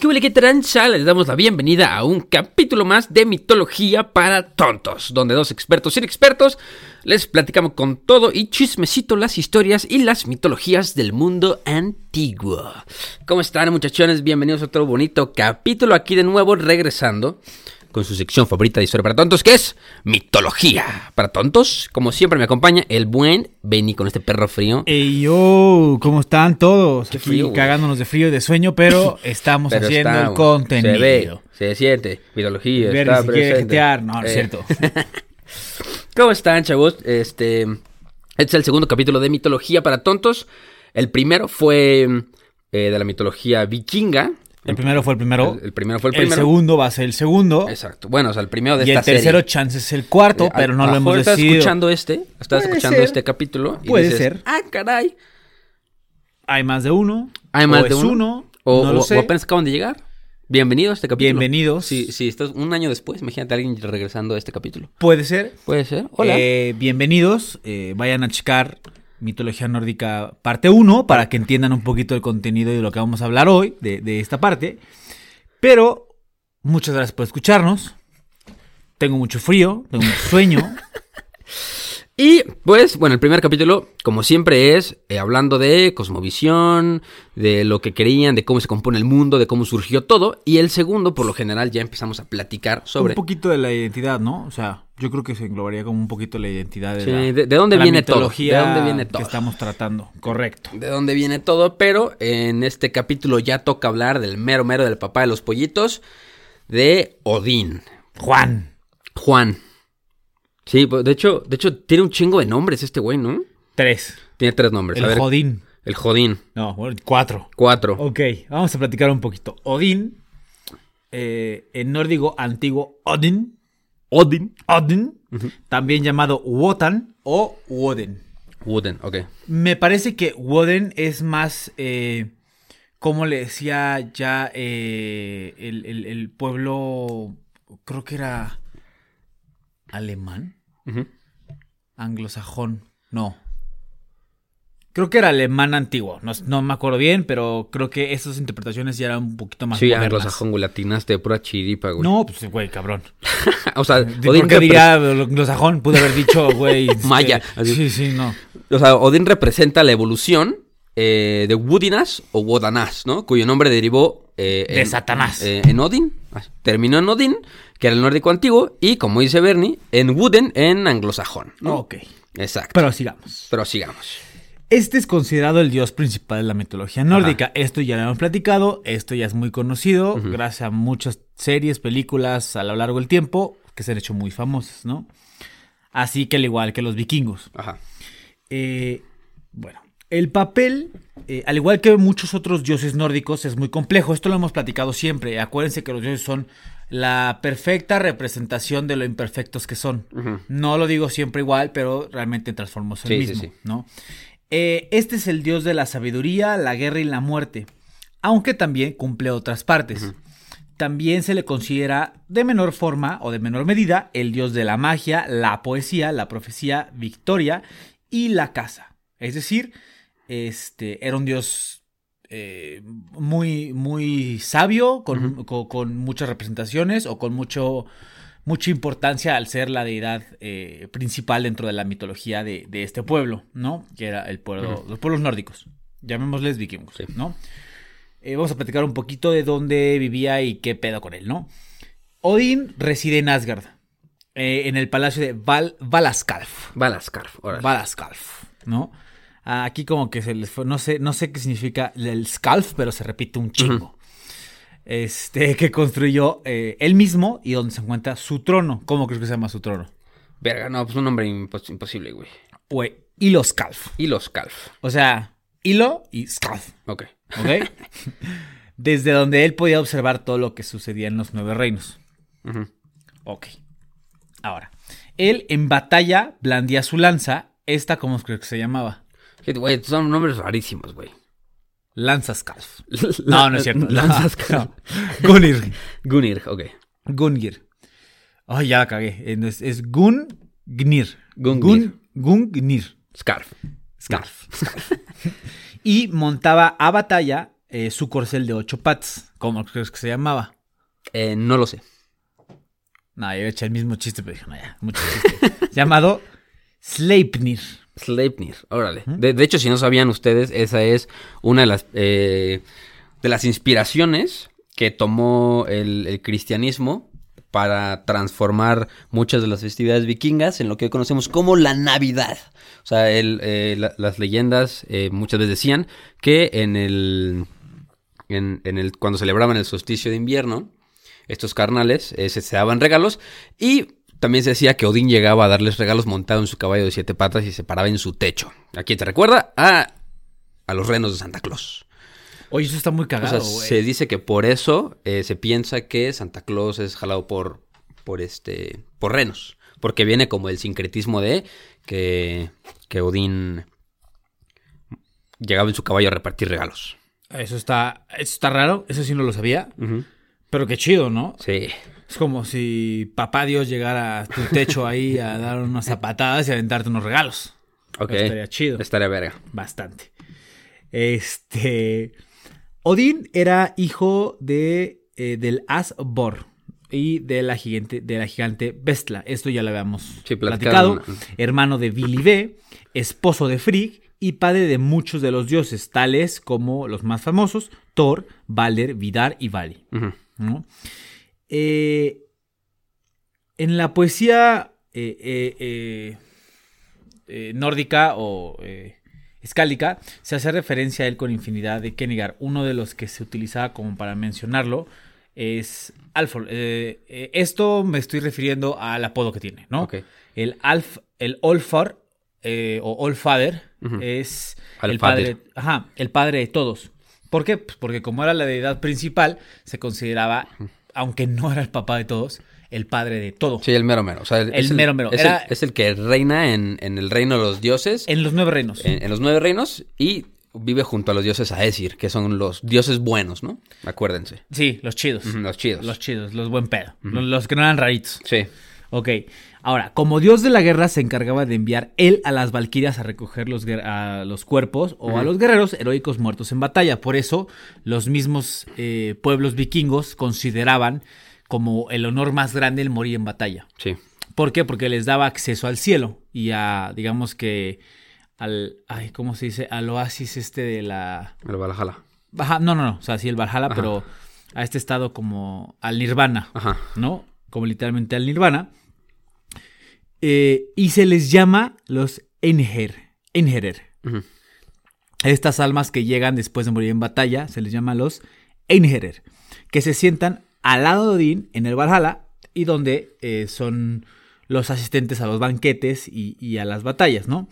¿Qué huele que trancha? Les damos la bienvenida a un capítulo más de Mitología para Tontos, donde dos expertos inexpertos les platicamos con todo y chismecito las historias y las mitologías del mundo antiguo. ¿Cómo están muchachones? Bienvenidos a otro bonito capítulo aquí de nuevo regresando con su sección favorita de historia para tontos, que es mitología para tontos. Como siempre me acompaña el buen Benny con este perro frío. Ey, yo, ¿cómo están todos? Qué Aquí frío, güey. cagándonos de frío y de sueño, pero estamos Pero haciendo el contenido. Se ve, se siente, mitología Ver está si presente. No, no es Eh, cierto. ¿Cómo están, chavos? Este, este es el segundo capítulo de Mitología para Tontos. El primero fue eh, de la mitología vikinga. El primero fue el primero. El, el primero fue el El, primero. segundo va a ser el segundo. Exacto. Bueno, o sea, el primero de Y el esta tercero, serie. chance es el cuarto, Eh, pero no lo hemos estás decidido. escuchando este, estás Puede escuchando ser. este capítulo y Puede dices, ser. ah, caray, Hay más de uno. hay más o de es uno. uno. O, no o- lo o sé. apenas acaban de llegar. Bienvenido a este capítulo. Bienvenidos. Sí, sí, estás un año después, imagínate a alguien regresando a este capítulo. Puede ser. Puede ser. Hola. Eh, bienvenidos. eh, vayan a checar Mitología Nórdica parte 1 para que entiendan un poquito el contenido y de lo que vamos a hablar hoy, de, de esta parte. Pero muchas gracias por escucharnos. Tengo mucho frío, tengo mucho sueño. Y pues, bueno, el primer capítulo, como siempre, es eh, hablando de cosmovisión, de lo que querían, de cómo se compone el mundo, de cómo surgió todo. Y el segundo, por lo general, ya empezamos a platicar sobre... Un poquito de la identidad, ¿no? O sea, yo creo que se englobaría como un poquito la identidad de Sí, la, de- de dónde la viene todo, mitología de dónde viene todo. que estamos tratando. Correcto. de dónde viene todo, pero en este capítulo ya toca hablar del mero mero del papá de los pollitos, de Odín, Juan. Juan. Sí, pues, de hecho, de hecho tiene un chingo de nombres este güey, ¿no? Tres. Tiene tres nombres. El a ver, Jodín. El Jodín. No, bueno, cuatro. Cuatro. Ok, vamos a platicar un poquito. Odín, eh, en nórdico antiguo Odin, Odin. También llamado Wotan o Woden. Wooden, ok. Me parece que Woden es más, eh, como le decía ya eh, el, el- el pueblo, creo que era alemán, anglosajón, no. Creo que era alemán antiguo, no, no me acuerdo bien, pero creo que esas interpretaciones ya eran un poquito más Sí, anglosajón, güey, latinaste de pura chiripa, güey. No, pues güey, cabrón. o sea, ¿Por Odín, qué repre- diría anglosajón? Pude haber dicho, güey. Maya, así. Sí, sí, no. o sea, Odín representa la evolución eh, de Woodinas o Wodanas, ¿no? Cuyo nombre derivó eh, De Satanás. eh, en Odín. Terminó en Odín, que era el nórdico antiguo, y como dice Bernie, en Wooden, en anglosajón. ¿no? Ok. Exacto. Pero sigamos. Pero sigamos. Este es considerado el dios principal de la mitología nórdica. Esto ya lo hemos platicado, esto ya es muy conocido, gracias a muchas series, películas a lo largo del tiempo que se han hecho muy famosas, ¿no? Así que al igual que los vikingos. Ajá. Eh, bueno, el papel, eh, al igual que muchos otros dioses nórdicos, es muy complejo. Esto lo hemos platicado siempre. Acuérdense que los dioses son la perfecta representación de lo imperfectos que son. No lo digo siempre igual, pero realmente transformamos el Sí, sí, mismo, sí. ¿no? Eh, este es el dios de la sabiduría, la guerra y la muerte, aunque también cumple otras partes. También se le considera de menor forma o de menor medida el dios de la magia, la poesía, la profecía, victoria y la caza. Es decir, este era un dios eh, muy, muy sabio, con, con- con muchas representaciones o con mucho, mucha importancia al ser la deidad eh, principal dentro de la mitología de, de este pueblo, ¿no? Que era el pueblo, los pueblos nórdicos. Llamémosles vikingos, Sí. ¿no? Eh, vamos a platicar un poquito de dónde vivía y qué pedo con él, ¿no? Odín reside en Asgard, eh, en el palacio de Val Valaskalf. Balascarf. órale. Valaskalf, ¿no? Aquí como que se les fue, no sé, no sé qué significa el Skalf, pero se repite un chingo. Este, que construyó eh, él mismo y donde se encuentra su trono. ¿Cómo crees que se llama su trono? Verga, no, pues un nombre impos- imposible, güey. Güey, Iloskalf. Y los Calf. O sea, hilo y Skalf. Ok. ¿Ok? Desde donde él podía observar todo lo que sucedía en los nueve reinos. Ujú. Ok. Ahora, él en batalla blandía su lanza. Esta, ¿cómo creo que se llamaba? Güey, son nombres rarísimos, güey. Lanza Skalf. No, no es cierto. Lanzas No. Gunir. Gunir, ok. Gungir. Ay, ya la cagué. Eh, Es, es Gungnir. Gungnir. Gun- Gungnir. Scarf. Scarf. y montaba a batalla eh, su corcel de ocho patas. ¿Cómo crees que se llamaba? Eh, no lo sé. No, yo eché el mismo chiste, pero dije, no, ya, mucho chiste. Llamado Sleipnir. Sleipnir, órale. De, de hecho, si no sabían ustedes, esa es una de las, eh, de las inspiraciones que tomó el, el cristianismo para transformar muchas de las festividades vikingas en lo que hoy conocemos como la Navidad. O sea, el, eh, la- las leyendas eh, muchas veces decían que en el, en, en el cuando celebraban el solsticio de invierno, estos carnales se, se daban regalos y también se decía que Odín llegaba a darles regalos montado en su caballo de siete patas y se paraba en su techo. ¿A quién te recuerda? A, a los renos de Santa Claus. Oye, eso está muy O cagado, sea, se dice que por eso eh, se piensa que Santa Claus es jalado por, por este, por renos, porque viene como el sincretismo de que, que Odín llegaba en su caballo a repartir regalos. Eso está, eso está raro, eso sí no lo sabía. Pero qué chido, ¿no? Sí. Es como si papá Dios llegara a tu techo ahí a dar unas zapatadas y aventarte unos regalos. Ok. Estaría chido. Estaría verga. Bastante. Este. Odín era hijo de, eh, del Asbor y de la gigante, de la gigante Vestla. Esto ya lo habíamos Sí, platicado. Hermano de Vilibe, esposo de Frigg y padre de muchos de los dioses, tales como los más famosos: Thor, Balder, Vidar y Vali. ¿no? Eh, en la poesía eh, eh, eh, nórdica o eh, escálica se hace referencia a él con infinidad de Kennegar. Uno de los que se utilizaba como para mencionarlo es Alfor. Eh, esto me estoy refiriendo al apodo que tiene, ¿no? El Alf, el Olfar eh, o Olfader Ujú. es el padre, ajá, el padre de todos. ¿Por qué? Pues porque como era la deidad principal, se consideraba, aunque no era el papá de todos, el padre de todo. Sí, el mero mero. O sea, El mero mero. Es, Era- el, es el que reina en, en el reino de los dioses, en, los nueve reinos. en los nueve reinos, y vive junto a los dioses Aesir, que son los dioses buenos, ¿no? Acuérdense. Sí, los chidos. Los chidos. Los chidos, los buen pedo. los, los que no eran raritos. Sí. Ok. Ahora, como dios de la guerra, se encargaba de enviar él a las valquirias a recoger los, a los cuerpos o a los guerreros heroicos muertos en batalla. Por eso, los mismos eh, pueblos vikingos consideraban como el honor más grande el morir en batalla. Sí. ¿Por qué? Porque les daba acceso al cielo y a, digamos que, al, ay, ¿cómo se dice? Al oasis este de la... El Valhalla. Baja, no, no, no, o sea, sí el Valhalla, Ajá. pero a este estado como al nirvana, Ajá. ¿no? Como literalmente al nirvana. Eh, y se les llama los Einher, Einherer. Ujú. Estas almas que llegan después de morir en batalla se les llama los Einherer, que se sientan al lado de Odín en el Valhalla y donde eh, son los asistentes a los banquetes y, y a las batallas, ¿no?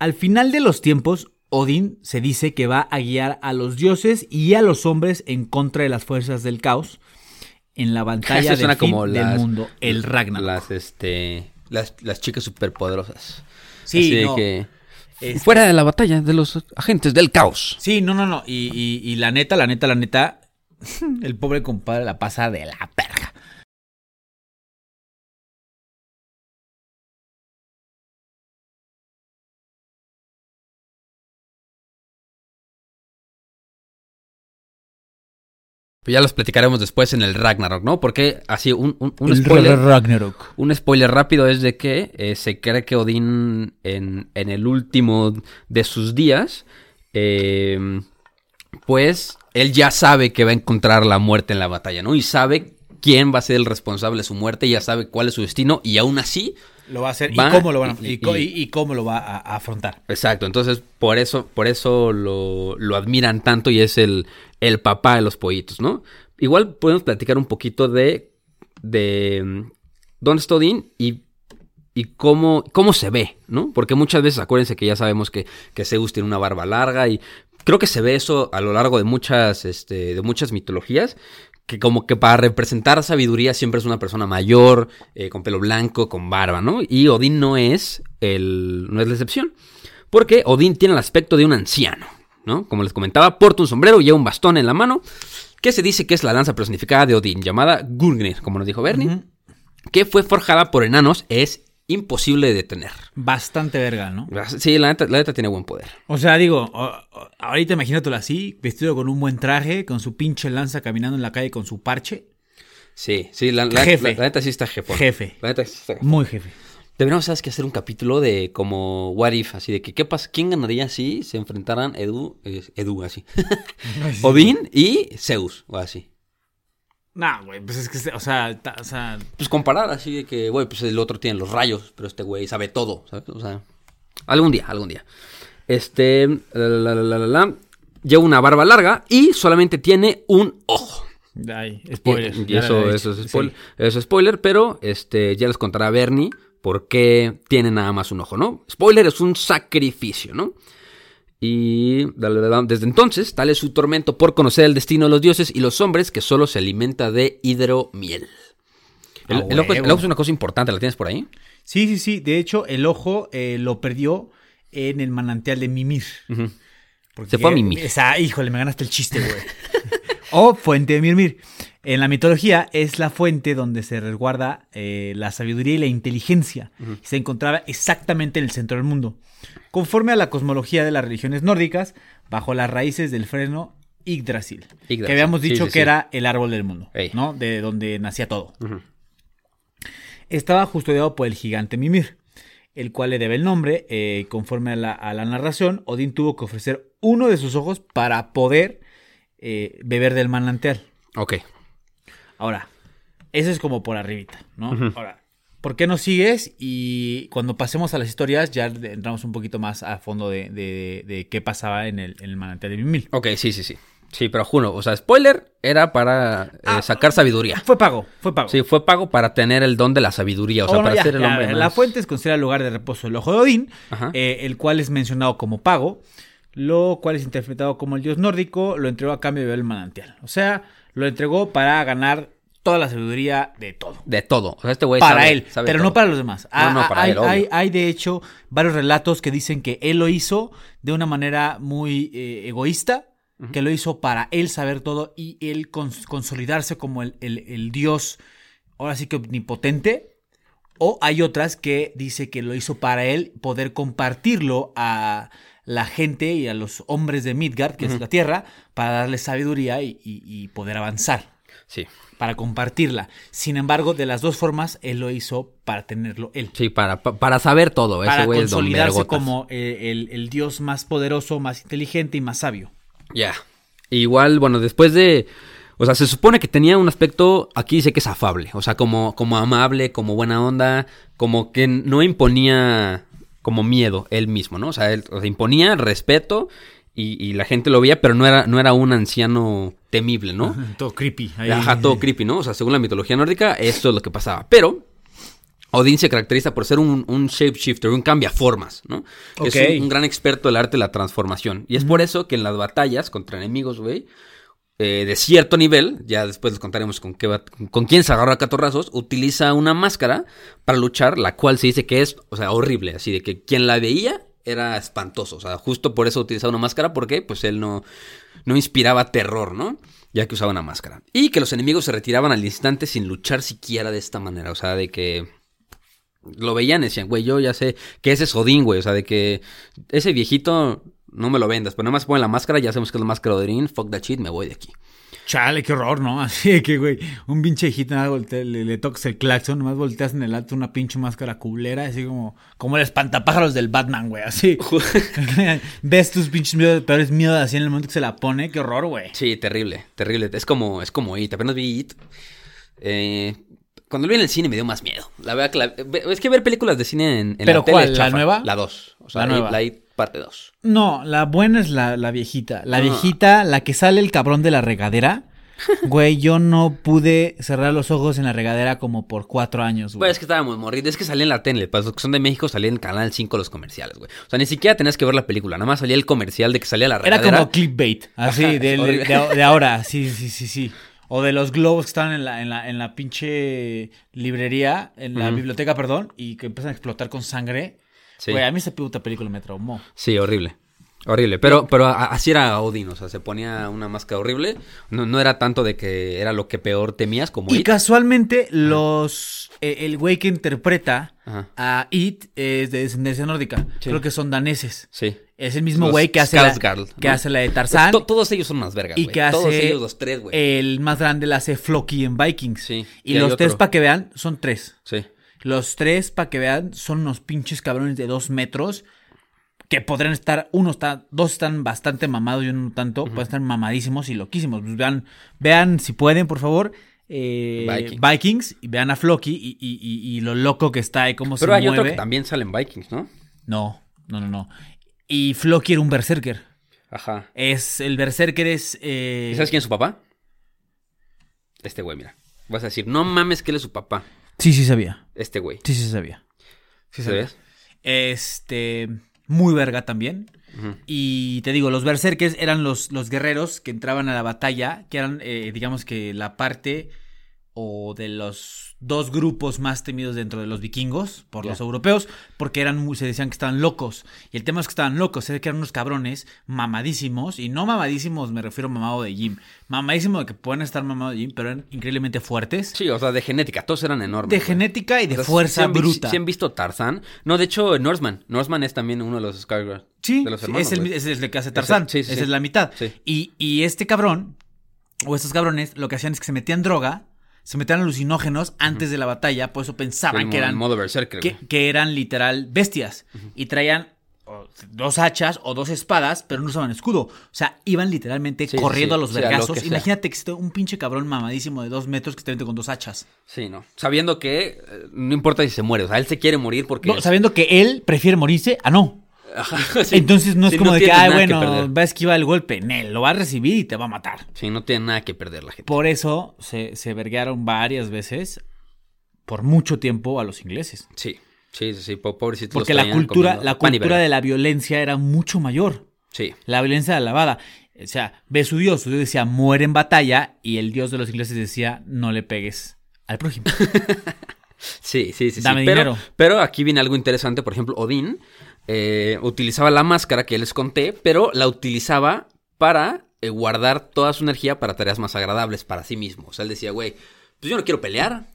Al final de los tiempos, Odín se dice que va a guiar a los dioses y a los hombres en contra de las fuerzas del caos en la suena fin como del las- mundo, el Ragnarok. Las, este, las, las chicas superpoderosas. Sí, Así no. que... Este- Fuera de la batalla de los agentes del caos. Sí, no, no, no. Y, y- y la neta, la neta, la neta, el pobre compadre la pasa de la perga. Pues ya los platicaremos después en el Ragnarok, ¿no? Porque así un, un, un spoiler... Ragnarok. Un spoiler rápido es de que eh, se cree que Odín en, en el último de sus días, eh, pues él ya sabe que va a encontrar la muerte en la batalla, ¿no? Y sabe quién va a ser el responsable de su muerte, ya sabe cuál es su destino y aún así... Lo va a hacer. Va ¿Y cómo lo, van a- y- y, co- y- y- y cómo lo va a, a afrontar? Exacto, entonces por eso, por eso lo, lo admiran tanto y es el, el papá de los pollitos, ¿no? Igual podemos platicar un poquito de, de mm, dónde está Odín y y cómo, cómo se ve, ¿no? Porque muchas veces, acuérdense que ya sabemos que, que Zeus tiene una barba larga y creo que se ve eso a lo largo de muchas, este, de muchas mitologías, que como que para representar sabiduría siempre es una persona mayor, eh, con pelo blanco, con barba, ¿no? Y Odín no es, el, no es la excepción, porque Odín tiene el aspecto de un anciano, ¿no? Como les comentaba, porta un sombrero y lleva un bastón en la mano, que se dice que es la lanza personificada de Odín, llamada Gungnir, como nos dijo Bernie, que fue forjada por enanos, es imposible de detener. Bastante verga, ¿no? Sí, la neta, la neta tiene buen poder. O sea, digo, ahorita imagínatelo así, vestido con un buen traje, con su pinche lanza caminando en la calle con su parche. Sí, sí, la, la- Jefe. la- la neta sí está jefe. Jefe. La neta sí está jefe. Muy jefe. Deberíamos, ¿sabes que Hacer un capítulo de como What If, así de que qué pasa, quién ganaría si se enfrentaran Edu, eh, Edu, así. Odín y Zeus, o así. Nah, güey, pues es que, o sea, ta- o sea, Pues comparar, así de que, güey, pues el otro tiene los rayos, pero este güey sabe todo, ¿sabes? O sea, algún día, algún día. Este, la, la, la, lleva una barba larga y solamente tiene un ojo. ay, spoiler. y eso, eso es spoiler, sí. eso es spoiler, pero este, ya les contará Bernie por qué tiene nada más un ojo, ¿no? Spoiler es un sacrificio, ¿no? Y desde entonces, tal es su tormento por conocer el destino de los dioses y los hombres que solo se alimenta de hidromiel. El, A el ojo, es- huevo. el ojo es una cosa importante, ¿la tienes por ahí? Sí, sí, sí. De hecho, el ojo eh, lo perdió en el manantial de Mimir. Se fue a Mimir. Esa, híjole, me ganaste el chiste, güey. o fuente de Mimir. En la mitología es la fuente donde se resguarda eh, la sabiduría y la inteligencia. Y se encontraba exactamente en el centro del mundo. Conforme a la cosmología de las religiones nórdicas, bajo las raíces del freno Yggdrasil. Yggdrasil, Que habíamos dicho sí, que sí. era el árbol del mundo, Ey. ¿no? De donde nacía todo. Estaba custodiado por el gigante Mimir, el cual le debe el nombre. eh, conforme a la, a la narración, Odín tuvo que ofrecer uno de sus ojos para poder eh, beber del manantial. Ok. Ahora, eso es como por arribita, ¿no? Ahora, ¿por qué no sigues? Y cuando pasemos a las historias, ya entramos un poquito más a fondo de, de- de qué pasaba en el, en el manantial de Mimir. Ok, sí, sí, sí. Sí, pero juro, o sea, spoiler era para eh, Ah, sacar sabiduría. Fue pago, fue pago. Sí, fue pago para tener el don de la sabiduría, o sea, Bueno, para ya, ser el ya, hombre La más- fuente es considerada el lugar de reposo del ojo de Odín, eh, el cual es mencionado como pago, lo cual es interpretado como el dios nórdico, lo entregó a cambio de beber el manantial. O sea, lo entregó para ganar toda la sabiduría de todo. De todo. O sea, este güey para sabe- él, sabe pero todo. no para los demás. No, no, Ah, para hay, él, hay- hay, de hecho varios relatos que dicen que él lo hizo de una manera muy eh, egoísta, que lo hizo para él saber todo y él cons- consolidarse como el, el- el dios, ahora sí que omnipotente. O hay otras que dice que lo hizo para él poder compartirlo a la gente y a los hombres de Midgard, que es la tierra, para darles sabiduría y- y- y poder avanzar Sí, para compartirla. Sin embargo, de las dos formas, él lo hizo para tenerlo él. sí, para, pa- para saber todo. Para consolidarse como eh, el, el dios más poderoso, más inteligente y más sabio. Ya. Igual, bueno, después de... O sea, se supone que tenía un aspecto, aquí dice que es afable, o sea, como, como amable, como buena onda, como que no imponía como miedo él mismo, ¿no? O sea, él o sea, imponía respeto y, y la gente lo veía, pero no era, no era un anciano temible, ¿no? Todo creepy. ahí. Ajá, todo creepy, ¿no? O sea, según la mitología nórdica, esto es lo que pasaba. Pero Odín se caracteriza por ser un, un shapeshifter, un cambiaformas, ¿no? Que Ok. Es un, un gran experto del arte de la transformación. Y es por eso que en las batallas contra enemigos, güey, eh, de cierto nivel, ya después les contaremos con, qué va- con quién se agarra a catorrazos, utiliza una máscara para luchar, la cual se dice que es, o sea, horrible. Así de que quien la veía era espantoso. O sea, justo por eso utilizaba una máscara, porque pues él no, no inspiraba terror, ¿no? Ya que usaba una máscara. Y que los enemigos se retiraban al instante sin luchar siquiera de esta manera. O sea, de que lo veían y decían, güey, yo ya sé que ese es Odín, güey. O sea, de que ese viejito no me lo vendas. Pero nada más ponen la máscara, ya sabemos que es la máscara de Odín. Fuck that shit, me voy de aquí. Chale, qué horror, ¿no? Así de que, güey, un pinche hijito, nada, voltea- le, le tocas el claxon, nomás volteas en el alto una pinche máscara culera, así como, como el espantapájaros del Batman, güey, así. Ves tus pinches miedos, peores miedos así en el momento que se la pone, qué horror, güey. Sí, terrible, terrible. Es como, es como It. Apenas vi It. Eh, cuando lo vi en el cine me dio más miedo. La verdad que la- es que ver películas de cine en, en ¿Pero la tele cuál? es ¿La chafa. nueva? La 2. O sea, La nueva. la It parte 2. No, la buena es la, la viejita. La Ah. viejita, la que sale el cabrón de la regadera. Güey, yo no pude cerrar los ojos en la regadera como por cuatro años, Güey, güey. es que estábamos morridos. Es que salía en la tele. Para los que son de México, salía en Canal 5 los comerciales, güey. O sea, ni siquiera tenías que ver la película. Nada más salía el comercial de que salía la Era regadera. como clickbait, así, Ajá, de, de- horrible. de- de ahora, sí, sí, sí, sí. O de los globos que estaban en la, en la, en la pinche librería, en la biblioteca, perdón, y que empiezan a explotar con sangre. Sí. Güey, a mí esa puta película me traumó. Sí, horrible. Horrible. Pero, pero así era Odin. O sea, se ponía una máscara horrible. No, no era tanto de que era lo que peor temías como Y It. casualmente, los. eh, el güey que interpreta Ajá. a It es de descendencia nórdica. Sí. Creo que son daneses. Sí. Es el mismo Los güey que hace, la, Skarsgård, que ¿no? hace la de Tarzán. To- todos ellos son más vergas, y güey. que hace. Todos ellos, los tres, güey. El más grande la hace Floki en Vikings. Sí, Y, y hay los tres, para que vean, son tres. Sí. Los tres, para que vean, son unos pinches cabrones de dos metros. Que podrían estar, uno está, dos están bastante mamados y uno no tanto. Pueden estar mamadísimos y loquísimos. Pues vean, vean si pueden, por favor. eh, Vikings. Vikings. y vean a Floki y, y- y- y lo loco que está y cómo Pero se hay mueve. otro que también sale en Vikings, ¿no? No, no, no, no. Y Floki era un berserker. Ajá. Es, el berserker es... eh, ¿Y sabes quién es su papá? Este güey, mira. Vas a decir, no mames que él es su papá. Sí, sí sabía. Este güey. Sí, sí sabía. Sí sabía. Este, muy verga también. Y te digo, los berserkers eran los, los guerreros que entraban a la batalla, que eran, eh, digamos que la parte o de los dos grupos más temidos dentro de los vikingos por los europeos, porque eran muy- se decían que estaban locos. Y el tema es que estaban locos, es que eran unos cabrones mamadísimos, y no mamadísimos me refiero a mamado de gym, mamadísimo de que pueden estar mamados de gym, pero eran increíblemente fuertes, Sí, o sea, de genética. Todos eran enormes. de güey. genética y de O sea, fuerza ¿sí han vi- bruta. ¿sí han visto Tarzán? No, de hecho, Norseman. Norseman es también uno de los Skarsgård. Sí, de los sí, es, el, güey. es el que hace Tarzán. sí, sí, Esa es la mitad. Y, y este cabrón, o estos cabrones, lo que hacían es que se metían droga, se metían alucinógenos antes de la batalla, por eso pensaban Sí, que eran, modo berserker, que, que eran literal bestias. Y traían dos hachas o dos espadas, pero no usaban escudo. O sea, iban literalmente Sí, corriendo sí. a los lo vergazos. Imagínate que esté un pinche cabrón mamadísimo de dos metros que esté con dos hachas. Sí, no. Sabiendo que eh, no importa si se muere. O sea, él se quiere morir porque... No, sabiendo que él prefiere morirse a no. Ajá, sí. Entonces no es Sí, como de que, nada bueno, perder. va a esquivar el golpe. Nel, lo va a recibir y te va a matar. Sí, no tiene nada que perder la gente. Por eso se, se verguearon varias veces, por mucho tiempo, a los ingleses. Sí, sí, sí, sí. po- Pobrecitos. Porque la cultura, la cultura de la violencia era mucho mayor. Sí. La violencia de la lavada. O sea, ve su dios, su dios decía muere en batalla y el dios de los ingleses decía no le pegues al prójimo. Sí, sí, sí. sí. Dame pero, dinero. pero aquí viene algo interesante. Por ejemplo, Odín eh, utilizaba la máscara que les conté, pero la utilizaba para eh, guardar toda su energía para tareas más agradables para sí mismo. O sea, él decía, güey, pues yo no quiero pelear.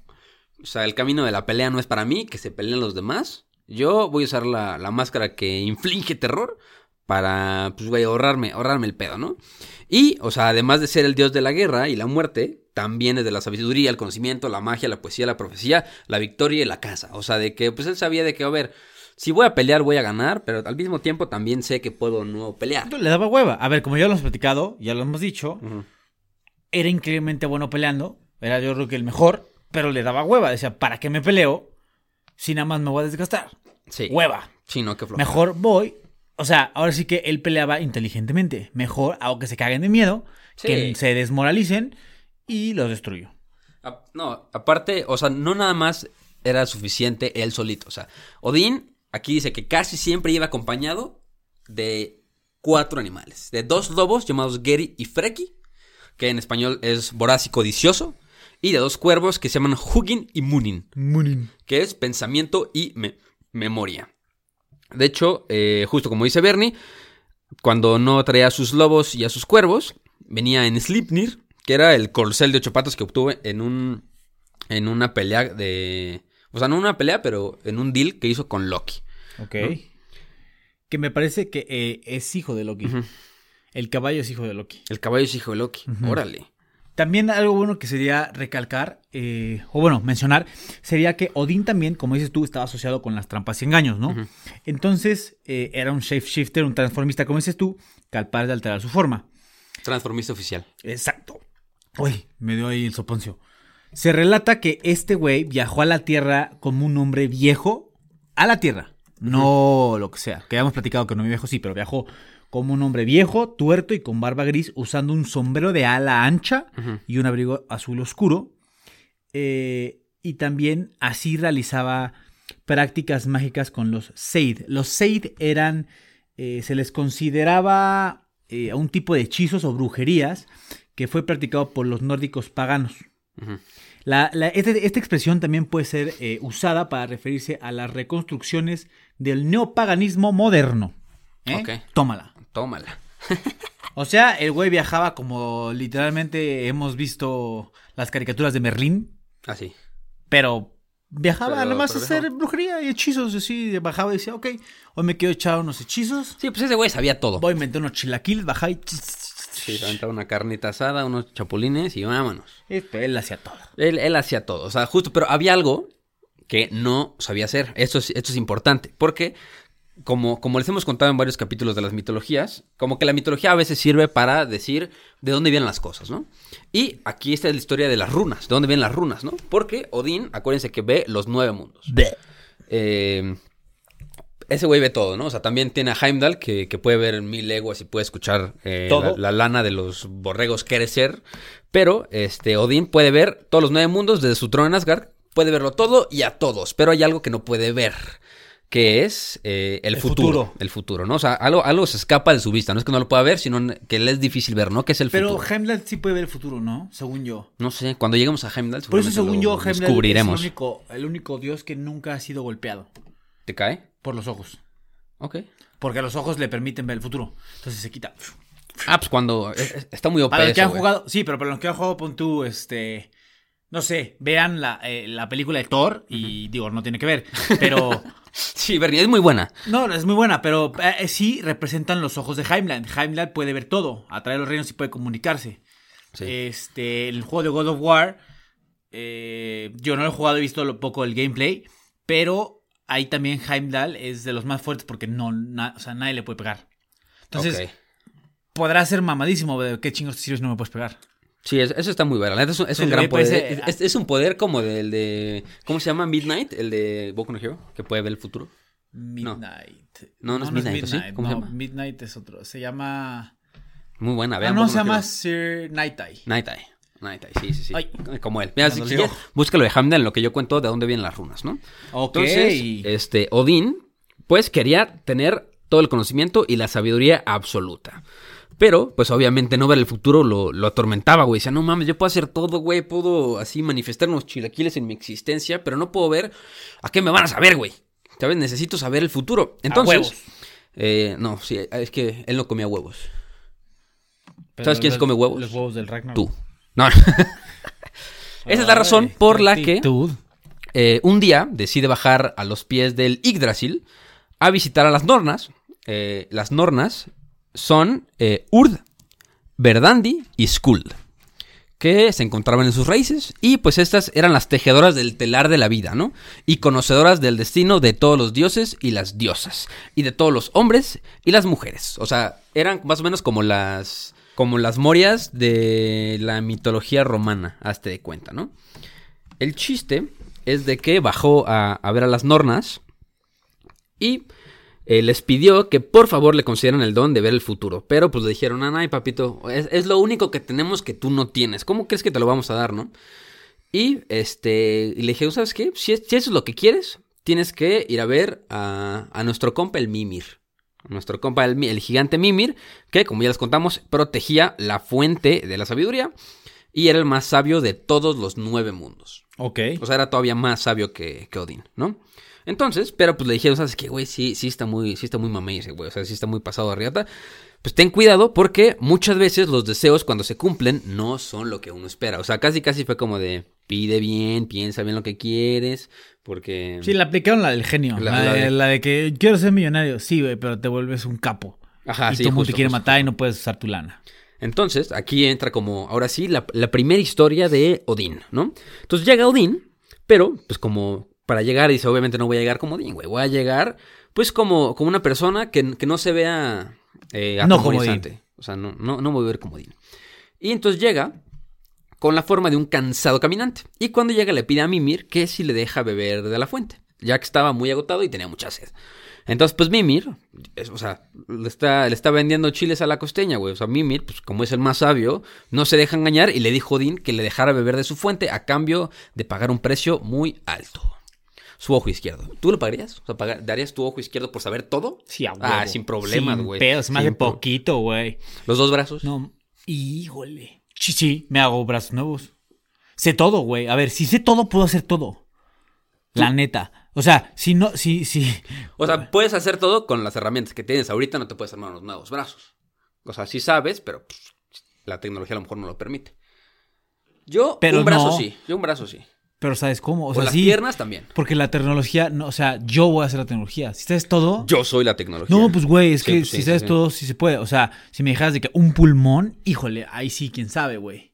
O sea, el camino de la pelea no es para mí, que se peleen los demás. Yo voy a usar la, la máscara que inflige terror para, pues, güey, ahorrarme, ahorrarme el pedo, ¿no? Y, o sea, además de ser el dios de la guerra y la muerte, también es de la sabiduría, el conocimiento, la magia, la poesía, la profecía, la victoria y la casa. O sea, de que, pues él sabía de que, a ver, si voy a pelear, voy a ganar, pero al mismo tiempo también sé que puedo no pelear. Le daba hueva. A ver, como ya lo hemos platicado, ya lo hemos dicho, era increíblemente bueno peleando. Era yo creo que el mejor, pero le daba hueva. Decía, ¿para qué me peleo si nada más me voy a desgastar? Sí. Hueva. Sí, no, qué. Mejor voy. O sea, ahora sí que él peleaba inteligentemente. Mejor hago que se caguen de miedo, Sí. que se desmoralicen y los destruyo. A- No, aparte, o sea, no nada más era suficiente él solito. O sea, Odín aquí dice que casi siempre iba acompañado de cuatro animales. De dos lobos llamados Geri y Freki, que en español es voraz y codicioso. Y de dos cuervos que se llaman Hugin y Munin, que es pensamiento y me- memoria. De hecho, eh, justo como dice Bernie, cuando no traía a sus lobos y a sus cuervos, venía en Slipnir, que era el corcel de ocho patas que obtuvo en un en una pelea de o sea, no una pelea, pero en un deal que hizo con Loki. Ok. Que me parece que eh, es hijo de Loki. El caballo es hijo de Loki. El caballo es hijo de Loki. Órale. También algo bueno que sería recalcar, eh, o bueno, mencionar, sería que Odín también, como dices tú, estaba asociado con las trampas y engaños, ¿no? Entonces, eh, era un shapeshifter, un transformista, como dices tú, capaz de alterar su forma. Transformista oficial. Exacto. Uy, me dio ahí el soponcio. Se relata que este güey viajó a la Tierra como un hombre viejo a la Tierra. No lo que sea. Que habíamos platicado que no viejo, sí, pero viajó como un hombre viejo, tuerto y con barba gris, usando un sombrero de ala ancha y un abrigo azul oscuro. Eh, y también así realizaba prácticas mágicas con los Seid. Los Seid eran, eh, se les consideraba eh, un tipo de hechizos o brujerías que fue practicado por los nórdicos paganos. La- la- este- esta expresión también puede ser eh, usada para referirse a las reconstrucciones del neopaganismo moderno. ¿eh? Ok. Tómala. Tómala. O sea, el güey viajaba como literalmente hemos visto las caricaturas de Merlín, Así. pero viajaba Pero- nada más a hacer viajaba. brujería y hechizos. Así, bajaba y decía, ok, hoy me quiero echar unos hechizos. Sí, pues ese güey sabía todo. Voy a inventar unos chilaquiles, bajaba y... Sí, se aventaba una carnita asada, unos chapulines y vámonos. Él hacía todo. Él, él hacía todo, o sea, justo, pero había algo que no sabía hacer. Esto es, esto es importante, porque como, como les hemos contado en varios capítulos de las mitologías, como que la mitología a veces sirve para decir de dónde vienen las cosas, ¿no? Y aquí está la historia de las runas, de dónde vienen las runas, ¿no? Porque Odín, acuérdense que ve los nueve mundos. Eh, ese güey ve todo, ¿no? O sea, también tiene a Heimdall, que, que puede ver mil leguas y puede escuchar eh, Todo. La, la lana de los borregos crecer. Pero este Odín puede ver todos los nueve mundos desde su trono en Asgard. Puede verlo todo y a todos. Pero hay algo que no puede ver. Que es eh, el, El futuro, futuro. El futuro, ¿no? O sea, algo, algo se escapa de su vista. No es que no lo pueda ver, sino que le es difícil ver, ¿no? Que es el Pero futuro. Heimdall sí puede ver el futuro, ¿no? Según yo. No sé, cuando lleguemos a Heimdall, Por eso, según lo yo, Heimdall descubriremos. es el único, el único dios que nunca ha sido golpeado ¿Te cae? por los ojos. Ok. Porque los ojos le permiten ver el futuro. Entonces se quita. Ah, pues cuando... es- es- Está muy OP Para los que eso, han jugado, sí, pero para los que han jugado, pon tú, este, no sé, vean la, eh, la película de Thor y digo, no tiene que ver, pero, Sí, Bernie, es muy buena. no, es muy buena, pero eh, sí representan los ojos de Heimland. Heimland puede ver todo, atrae los reinos y puede comunicarse. Sí. Este, el juego de God of War, eh, yo no lo he jugado, he visto lo poco del gameplay, pero ahí también Heimdall es de los más fuertes porque no, na- o sea, nadie le puede pegar. Entonces, podrá ser mamadísimo, pero qué chingos sirves no me puedes pegar. Sí, es- eso está muy neta es un, es gran parece- poder. Es, es un poder como del de. ¿Cómo se llama? Midnight, el de Boku no Hero, que puede ver el futuro. Midnight. No, no es Midnight, ¿o sí? ¿Cómo se no, llama? Midnight es otro. Se llama. Muy buena, Ah, vean. no, Boku se llama. Sir Night Eye. Night Eye. Night Eye, sí, sí, sí. Ay. Como él. Mira, si quieres, búscalo de Hamden en lo que yo cuento de dónde vienen las runas, ¿no? Ok. Entonces, este, Odín, pues quería tener todo el conocimiento y la sabiduría absoluta. Pero, pues obviamente no ver el futuro lo, lo atormentaba, güey. Decía, no mames, yo puedo hacer todo, güey. Puedo así manifestar unos chilaquiles en mi existencia, pero no puedo ver a qué me van a saber, güey. ¿Sabes? Necesito saber el futuro. Entonces, huevos. eh, no, sí, es que él no comía huevos. Pero ¿Sabes quién se come huevos? Los huevos del Ragnar. Tú. No. Esa es la razón por la que eh, un día decide bajar a los pies del Yggdrasil a visitar a las Nornas. Eh, las Nornas son eh, Urd, Verdandi y Skuld, que se encontraban en sus raíces y pues estas eran las tejedoras del telar de la vida, ¿no? Y conocedoras del destino de todos los dioses y las diosas, y de todos los hombres y las mujeres. O sea, eran más o menos como las como las morias de la mitología romana, hazte de cuenta, ¿no? El chiste es de que bajó a, a ver a las Nornas y eh, les pidió que por favor le concedieran el don de ver el futuro. Pero pues le dijeron, ay papito, es, es lo único que tenemos que tú no tienes. ¿Cómo crees que te lo vamos a dar, no? Y este, y le dije, ¿sabes qué? Si, es- si eso es lo que quieres, tienes que ir a ver a, a nuestro compa el Mimir. Nuestro compa el, gigante Mimir, que como ya les contamos, protegía la fuente de la sabiduría y era el más sabio de todos los nueve mundos. Ok. O sea, era todavía más sabio que, que Odín, ¿no? Entonces, pero pues le dijeron, ¿sabes qué, güey? Sí, sí está muy, sí está muy mamey ese güey, o sea, sí está muy pasado de riata. Pues ten cuidado porque muchas veces los deseos cuando se cumplen no son lo que uno espera. O sea, casi casi fue como de pide bien, piensa bien lo que quieres, porque... Sí, le aplicaron la del genio. La- La, la de, de- la de que quiero ser millonario. Sí, güey, pero te vuelves un capo. Ajá, y sí, todo el mundo te quiere justo. matar y no puedes usar tu lana. Entonces, aquí entra como, ahora sí, la, la primera historia de Odín, ¿no? Entonces llega Odín, pero, pues como para llegar, dice, obviamente no voy a llegar como Odín, güey, voy a llegar, pues como, como una persona que, que no se vea eh, No. O sea, no, no, no me voy a ver como Odín. Y entonces llega con la forma de un cansado caminante. Y cuando llega le pide a Mimir que si le deja beber de la fuente. ya que estaba muy agotado y tenía mucha sed. Entonces, pues Mimir, es- o sea, le está, le está vendiendo chiles a la costeña, güey. O sea, Mimir, pues como es el más sabio, no se deja engañar y le dijo a Odín que le dejara beber de su fuente a cambio de pagar un precio muy alto. Su ojo izquierdo. ¿Tú lo pagarías? O sea, ¿darías tu ojo izquierdo por saber todo? Sí, a Ah, huevo. sin problemas, Sin güey. pedos, Sin pro- poquito, güey. Los dos brazos. No, híjole. Sí, sí, me hago brazos nuevos. Sé todo, güey. A ver, si sé todo, puedo hacer todo. La neta. O sea, si no, si, si. O sea, puedes hacer todo con las herramientas que tienes. Ahorita no te puedes armar unos nuevos brazos. O sea, sí sabes, pero pues, la tecnología a lo mejor no lo permite. Yo, Pero un brazo no. sí. Yo un brazo sí. Pero ¿sabes cómo? O O sea, las sí. piernas también. Porque la tecnología, no, o sea, yo voy a hacer la tecnología. Si sabes todo. Yo soy la tecnología. No, pues güey, es Sí, que pues, si sí, sabes todo, sí se puede. O sea, si me dijeras de que un pulmón, híjole, ahí sí, quién sabe, güey.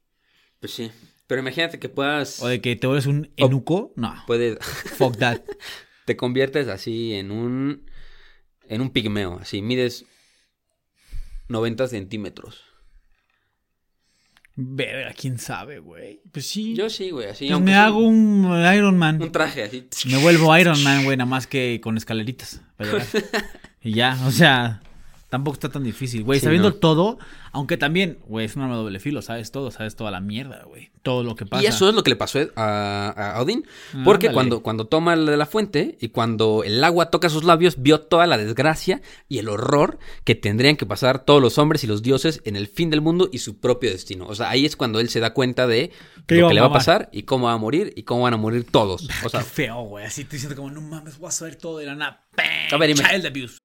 Pues sí. Pero imagínate que puedas. O de que te vuelves un enuco, no. Puedes. Fuck that. te conviertes así en un. En un pigmeo. Así, mides 90 centímetros. Verga, quién sabe, güey. Pues sí. Yo sí, güey. Así. pues me hago un Iron Man. Un traje así. Me vuelvo Iron Man, güey, nada más que con escaleritas. para y ya, o sea, tampoco está tan difícil, güey. Sí, Sabiendo no. todo, aunque también, güey, es un arma de doble filo, sabes todo, sabes toda la mierda, güey. Todo lo que pasa. Y eso es lo que le pasó a, a Odín. Porque Ándale. cuando, cuando toma el de la fuente y cuando el agua toca sus labios, vio toda la desgracia y el horror que tendrían que pasar todos los hombres y los dioses en el fin del mundo y su propio destino. O sea, ahí es cuando él se da cuenta de lo que le va a pasar y cómo va a morir y cómo van a morir todos. O sea, Qué feo, güey. Así te siento como, no mames, voy a saber todo de la nada. Child abuse.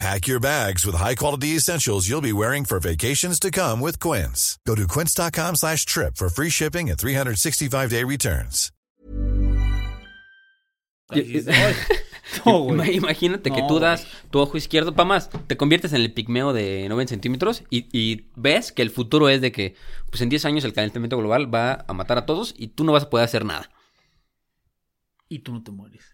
Pack your bags with high-quality essentials you'll be wearing for vacations to come with Quince. Go to quince.com slash trip for free shipping and 365-day returns. No. Imagínate que No, tú das tu ojo izquierdo, para más, te conviertes en el pigmeo de 90 centímetros y, y ves que el futuro es de que pues en 10 años el calentamiento global va a matar a todos y tú no vas a poder hacer nada. Y tú no te mueres.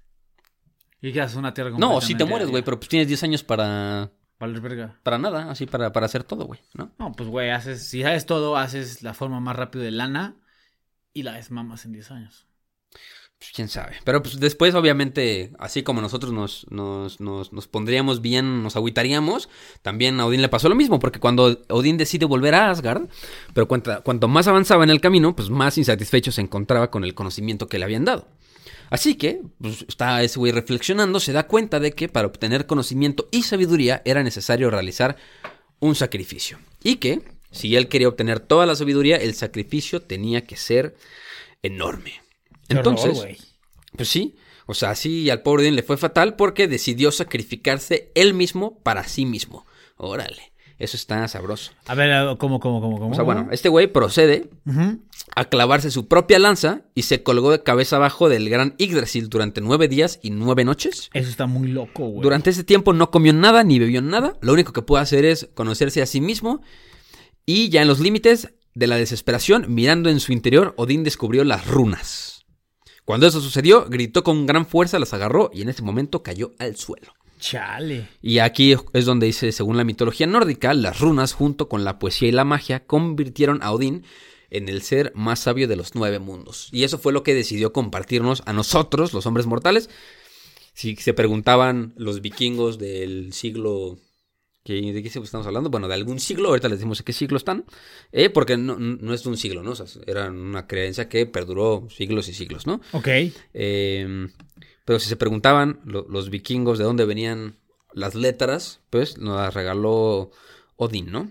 Y quedas una tierra No, si te mueres, güey, pero pues tienes 10 años para, Valer verga. para nada, así para, para hacer todo, güey, ¿no? No, pues, güey, haces, si sabes todo, haces la forma más rápida de lana y la desmamas en 10 años. Pues quién sabe. Pero pues después, obviamente, así como nosotros nos, nos, nos, nos pondríamos bien, nos agüitaríamos, también a Odín le pasó lo mismo, porque cuando Odín decide volver a Asgard, pero cuanta- cuanto más avanzaba en el camino, pues más insatisfecho se encontraba con el conocimiento que le habían dado. Así que, pues, está ese güey reflexionando, se da cuenta de que para obtener conocimiento y sabiduría era necesario realizar un sacrificio. Y que, si él quería obtener toda la sabiduría, el sacrificio tenía que ser enorme. Horror, Entonces, pues sí, o sea, sí, al pobre Odín le fue fatal porque decidió sacrificarse él mismo para sí mismo. Órale, eso está sabroso. A ver, ¿cómo, cómo, cómo, cómo? O sea, bueno, este güey procede a clavarse su propia lanza y se colgó de cabeza abajo del gran Yggdrasil durante nueve días y nueve noches. Eso está muy loco, güey. Durante ese tiempo no comió nada ni bebió nada. Lo único que pudo hacer es conocerse a sí mismo. Y ya en los límites de la desesperación, mirando en su interior, Odín descubrió las runas. Cuando eso sucedió, gritó con gran fuerza, las agarró y en ese momento cayó al suelo. Chale. Y aquí es donde dice, según la mitología nórdica, las runas junto con la poesía y la magia convirtieron a Odín en el ser más sabio de los nueve mundos. Y eso fue lo que decidió compartirnos a nosotros, los hombres mortales. Si se preguntaban los vikingos del siglo... ¿qué- ¿De qué siglo estamos hablando? Bueno, de algún siglo, ahorita les decimos de qué siglo están, eh, porque no, no es de un siglo, ¿no? O sea, era una creencia que perduró siglos y siglos, ¿no? Ok. Eh, pero si se preguntaban lo- los vikingos de dónde venían las letras, pues nos las regaló Odín, ¿no?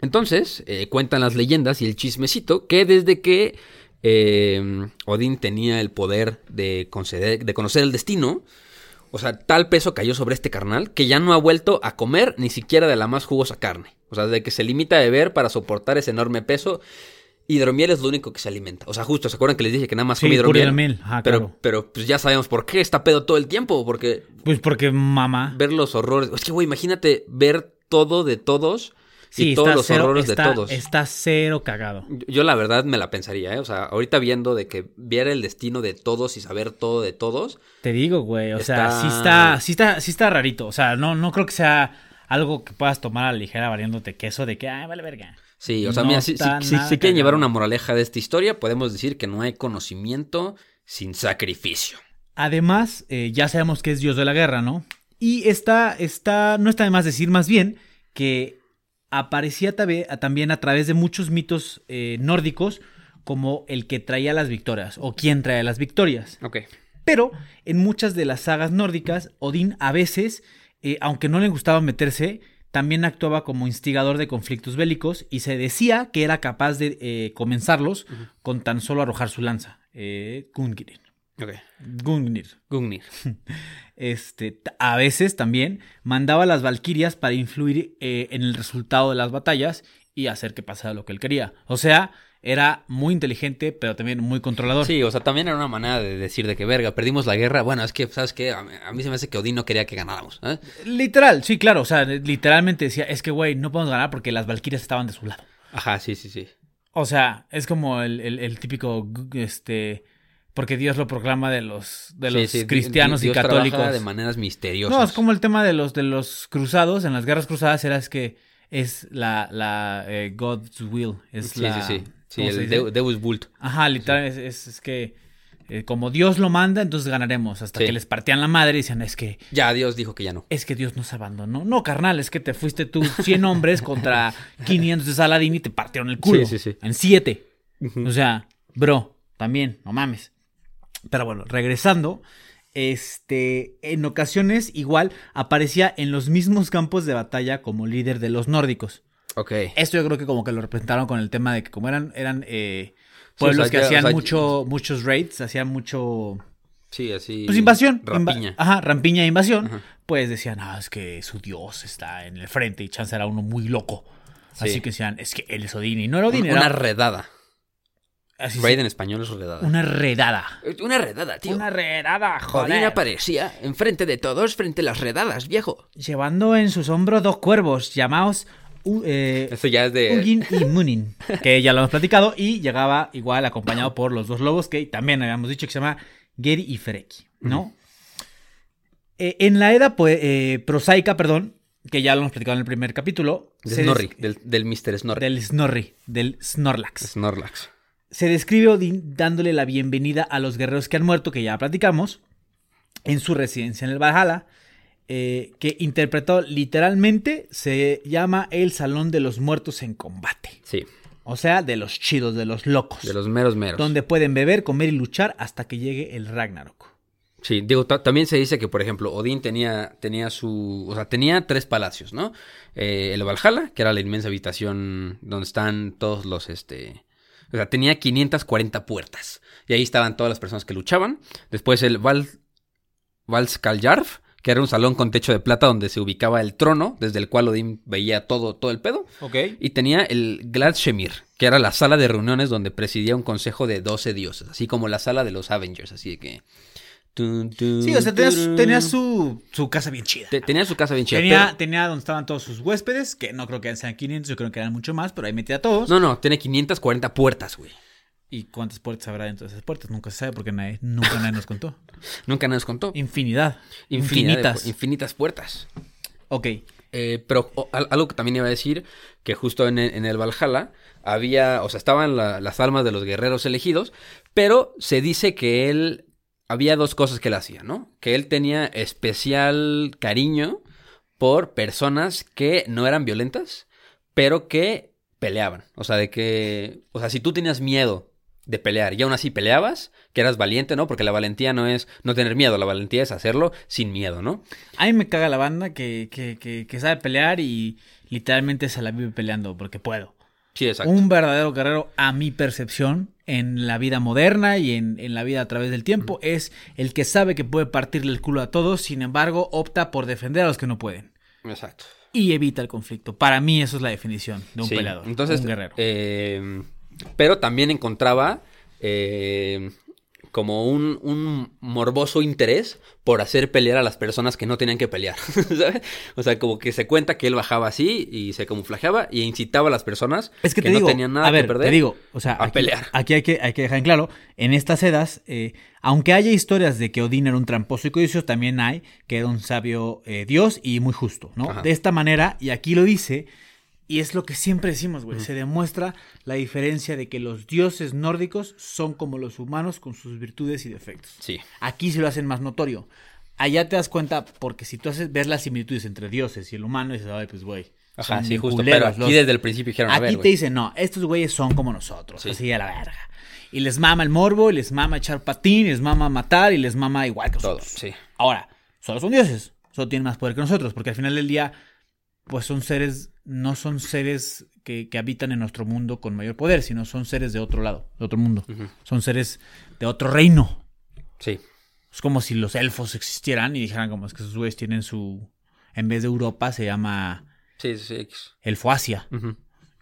Entonces, eh, cuentan las leyendas y el chismecito que desde que eh, Odín tenía el poder de, conceder, de conocer el destino, o sea, tal peso cayó sobre este carnal que ya no ha vuelto a comer ni siquiera de la más jugosa carne. O sea, de que se limita a beber para soportar ese enorme peso. Hidromiel es lo único que se alimenta. O sea, justo, ¿se acuerdan que les dije que nada más Sí, come hidromiel? hidromiel. Ajá, pero, claro. pero pues ya sabemos por qué está pedo todo el tiempo. Porque Pues porque mamá. ver los horrores. Es que, güey, imagínate ver todo de todos y está todos los cero- horrores está- de todos. Está cero cagado. Yo, yo la verdad me la pensaría, ¿eh? O sea, ahorita viendo de que viera el destino de todos y saber todo de todos, Te digo, güey, o sea, sí está, sí está, sí está rarito. O sea, no, no creo que sea algo que puedas tomar a la ligera variándote queso de que, ah, vale verga. Sí, o sea, No mira, si, si- si- nada si quieren llevar una moraleja de esta historia, podemos decir que no hay conocimiento sin sacrificio. Además, eh, ya sabemos que es dios de la guerra, ¿no? Y está, está, no está de más decir más bien que aparecía también a través de muchos mitos eh, nórdicos como el que traía las victorias o quien traía las victorias. Ok. Pero en muchas de las sagas nórdicas, Odín a veces, eh, aunque no le gustaba meterse, también actuaba como instigador de conflictos bélicos y se decía que era capaz de eh, comenzarlos con tan solo arrojar su lanza. Eh, Gungnir. Ok. Gungnir. Gungnir. Este, a veces también mandaba a las valquirias para influir eh, en el resultado de las batallas y hacer que pasara lo que él quería. O sea, era muy inteligente, pero también muy controlador. Sí, o sea, también era una manera de decir de que verga, perdimos la guerra. Bueno, es que, ¿sabes qué? A mí, a mí se me hace que Odín no quería que ganáramos. ¿eh? Literal, sí, claro. O sea, literalmente decía, es que, güey, no podemos ganar porque las valquirias estaban de su lado. Ajá, sí, sí, sí. O sea, es como el, el- el típico, este, porque Dios lo proclama de los, de los sí, cristianos Di- y Dios trabaja católicos. de maneras misteriosas. No, es como el tema de los, de los cruzados. En las guerras cruzadas era es que es la, la eh, God's will. Es Sí, la, sí, sí. Sí, ¿cómo se el? Deu- Deus Vult. Ajá, literal, es, es- es que eh, como Dios lo manda, entonces ganaremos. Hasta Sí. que les partían la madre y decían, es que Ya, Dios dijo que ya no. es que Dios nos abandonó. No, carnal, es que te fuiste tú 100 hombres contra 500 de Saladín y te partieron el culo. Sí, sí, sí. En 7. O sea, bro, también, no mames. Pero bueno, regresando, este, en ocasiones igual aparecía en los mismos campos de batalla como líder de los nórdicos. Ok. Esto yo creo que como que lo representaron con el tema de que como eran, eran eh, Sí, pueblos o sea, que hacían o sea, mucho, muchos raids, hacían mucho... Sí, así. Pues invasión. inva- Rapiña. Ajá, rampiña e invasión. Ajá. Pues decían, ah, es que su dios está en el frente y chance era uno muy loco. Sí. Así que decían, es que él es Odín y no era Odín, Una, era una redada. así Raid en español es redada. una redada. Una redada, tío. Una redada, Odín joder. aparecía enfrente de todos, frente a las redadas, viejo. Llevando en sus hombros dos cuervos llamados U- eh, Esto ya es de. Ugin y Munin, que ya lo hemos platicado, y llegaba igual acompañado por los dos lobos que también habíamos dicho que se llama Geri y Fereki, ¿no? Eh, en la era pues, eh, prosaica, perdón, que ya lo hemos platicado en el primer capítulo, de Snorri, des- del, del Mr. Snorri. del Snorri, del Snorlax. Snorlax. Se describe Odín dándole la bienvenida a los guerreros que han muerto, que ya platicamos, en su residencia en el Valhalla, eh, que interpretó literalmente, se llama el Salón de los Muertos en Combate. Sí, O sea, de los chidos, de los locos. de los meros meros. Donde pueden beber, comer y luchar hasta que llegue el Ragnarok. Sí, digo, ta- también se dice que, por ejemplo, Odín tenía, tenía su, o sea, tenía tres palacios, ¿no? Eh, el Valhalla, que era la inmensa habitación donde están todos los, este, o sea, tenía 540 puertas. Y ahí estaban todas las personas que luchaban. Después el Val, Valskaljarf, que era un salón con techo de plata donde se ubicaba el trono, desde el cual Odín veía todo, todo el pedo. Ok. Y tenía el Gladshemir, que era la sala de reuniones donde presidía un consejo de 12 dioses, así como la sala de los Avengers, así de que... tun, tun, Sí, o sea, tenía, su- tenía su, su casa bien chida. Te- tenía su casa bien chida. Tenía, pero- tenía donde estaban todos sus huéspedes, que no creo que sean 500, yo creo que eran mucho más, pero ahí metía a todos. No, no, tiene 540 puertas, güey. ¿Y cuántas puertas habrá dentro de esas puertas? Nunca se sabe porque nadie, nunca nadie nos contó. Nunca nos contó. Infinidad. Infinitas. infinitas puertas. ok. Eh, pero o, algo que también iba a decir, que justo en el, en el Valhalla había, o sea, estaban la- las almas de los guerreros elegidos, pero se dice que él, había dos cosas que él hacía, ¿no? Que él tenía especial cariño por personas que no eran violentas, pero que peleaban. O sea, de que, o sea, si tú tenías miedo de pelear y aún así peleabas, que eras valiente, ¿no? Porque la valentía no es no tener miedo, la valentía es hacerlo sin miedo, ¿no? A mí me caga la banda que, que, que, que sabe pelear y literalmente se la vive peleando porque puedo. Sí, exacto. Un verdadero guerrero, a mi percepción, en la vida moderna y en, en la vida a través del tiempo, es el que sabe que puede partirle el culo a todos, sin embargo, opta por defender a los que no pueden. Exacto. Y evita el conflicto. Para mí, eso es la definición de un Sí, peleador. Entonces, un guerrero. eh, pero también encontraba eh, como un, un morboso interés por hacer pelear a las personas que no tenían que pelear, ¿sabes? O sea, como que se cuenta que él bajaba así y se camuflajeaba y incitaba a las personas Es que, te no digo, tenían nada a ver, que perder te digo, o sea, a aquí, pelear. Aquí hay que, hay que dejar en claro, en estas edas, eh, aunque haya historias de que Odín era un tramposo y codicioso, también hay que era un sabio eh, dios y muy justo, ¿no? Ajá. De esta manera, y aquí lo dice, y es lo que siempre decimos, güey, se demuestra la diferencia de que los dioses nórdicos son como los humanos con sus virtudes y defectos. Sí. Aquí se lo hacen más notorio. Allá te das cuenta, porque si tú haces, ves las similitudes entre dioses y el humano, dices, ay, pues, güey. Ajá, sí, justo. culeros, Pero aquí los- desde el principio dijeron, a Aquí ver, te dicen, no, estos güeyes son como nosotros, Sí. así a la verga. Y les mama el morbo, y les mama echar patín, y les mama matar, y les mama igual que Todo, nosotros. sí. Ahora, solo son dioses, solo tienen más poder que nosotros, porque al final del día, pues son seres, no son seres que, que habitan en nuestro mundo con mayor poder, sino son seres de otro lado, de otro mundo. Son seres de otro reino. Sí. Es como si los elfos existieran y dijeran como es que esos güeyes tienen su... En vez de Europa se llama Sí, sí, sí. X. Elfoasia.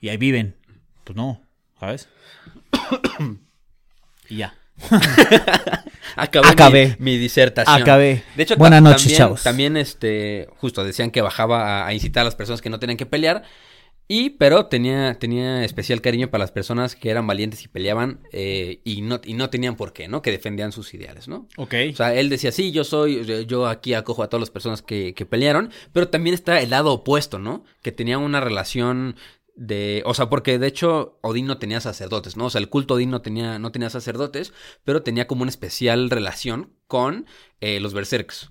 Y ahí viven. Pues no, ¿sabes? y ya. Acabé, Acabé. Mi, mi disertación. Acabé. De hecho, Buenas noches, también, chavos. También, este, justo decían que bajaba a, a incitar a las personas que no tenían que pelear. Y, pero tenía, tenía especial cariño para las personas que eran valientes y peleaban eh, y, no, y no tenían por qué, ¿no? Que defendían sus ideales, ¿no? Ok. O sea, él decía, sí, yo soy, yo- yo aquí acojo a todas las personas que, que pelearon, pero también está el lado opuesto, ¿no? Que tenían una relación de, o sea, porque de hecho Odín no tenía sacerdotes, ¿no? O sea, el culto Odín no tenía, no tenía sacerdotes, pero tenía como una especial relación con eh, los berserks.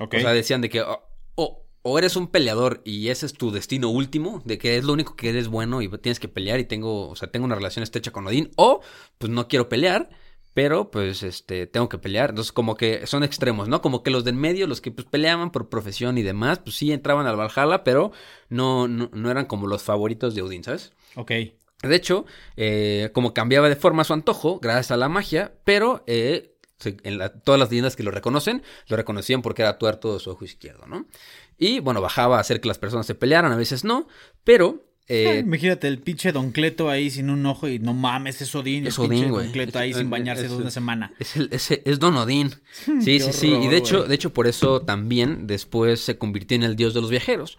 ok. O sea, decían de que o, o- o eres un peleador y ese es tu destino último, de que es lo único que eres bueno y tienes que pelear y tengo, o sea, tengo una relación estrecha con Odín, o pues no quiero pelear, pero pues este tengo que pelear. Entonces, como que son extremos, ¿no? Como que los del medio, los que pues peleaban por profesión y demás, pues sí entraban al Valhalla, pero no, no, no eran como los favoritos de Odín, ¿sabes? ok. De hecho, eh, como cambiaba de forma a su antojo, gracias a la magia, pero eh, en la- todas las leyendas que lo reconocen, lo reconocían porque era tuerto de su ojo izquierdo, ¿no? Y bueno, bajaba a hacer que las personas se pelearan, a veces no, pero... eh, Imagínate el pinche Don Cleto ahí sin un ojo y no mames, es Odín. Es el pinche Odín, güey. Don Cleto ahí Es- sin bañarse es- de una semana. Es, el- es- es Don Odín. Sí, sí, sí. Y de hecho, de hecho, por eso también después se convirtió en el dios de los viajeros.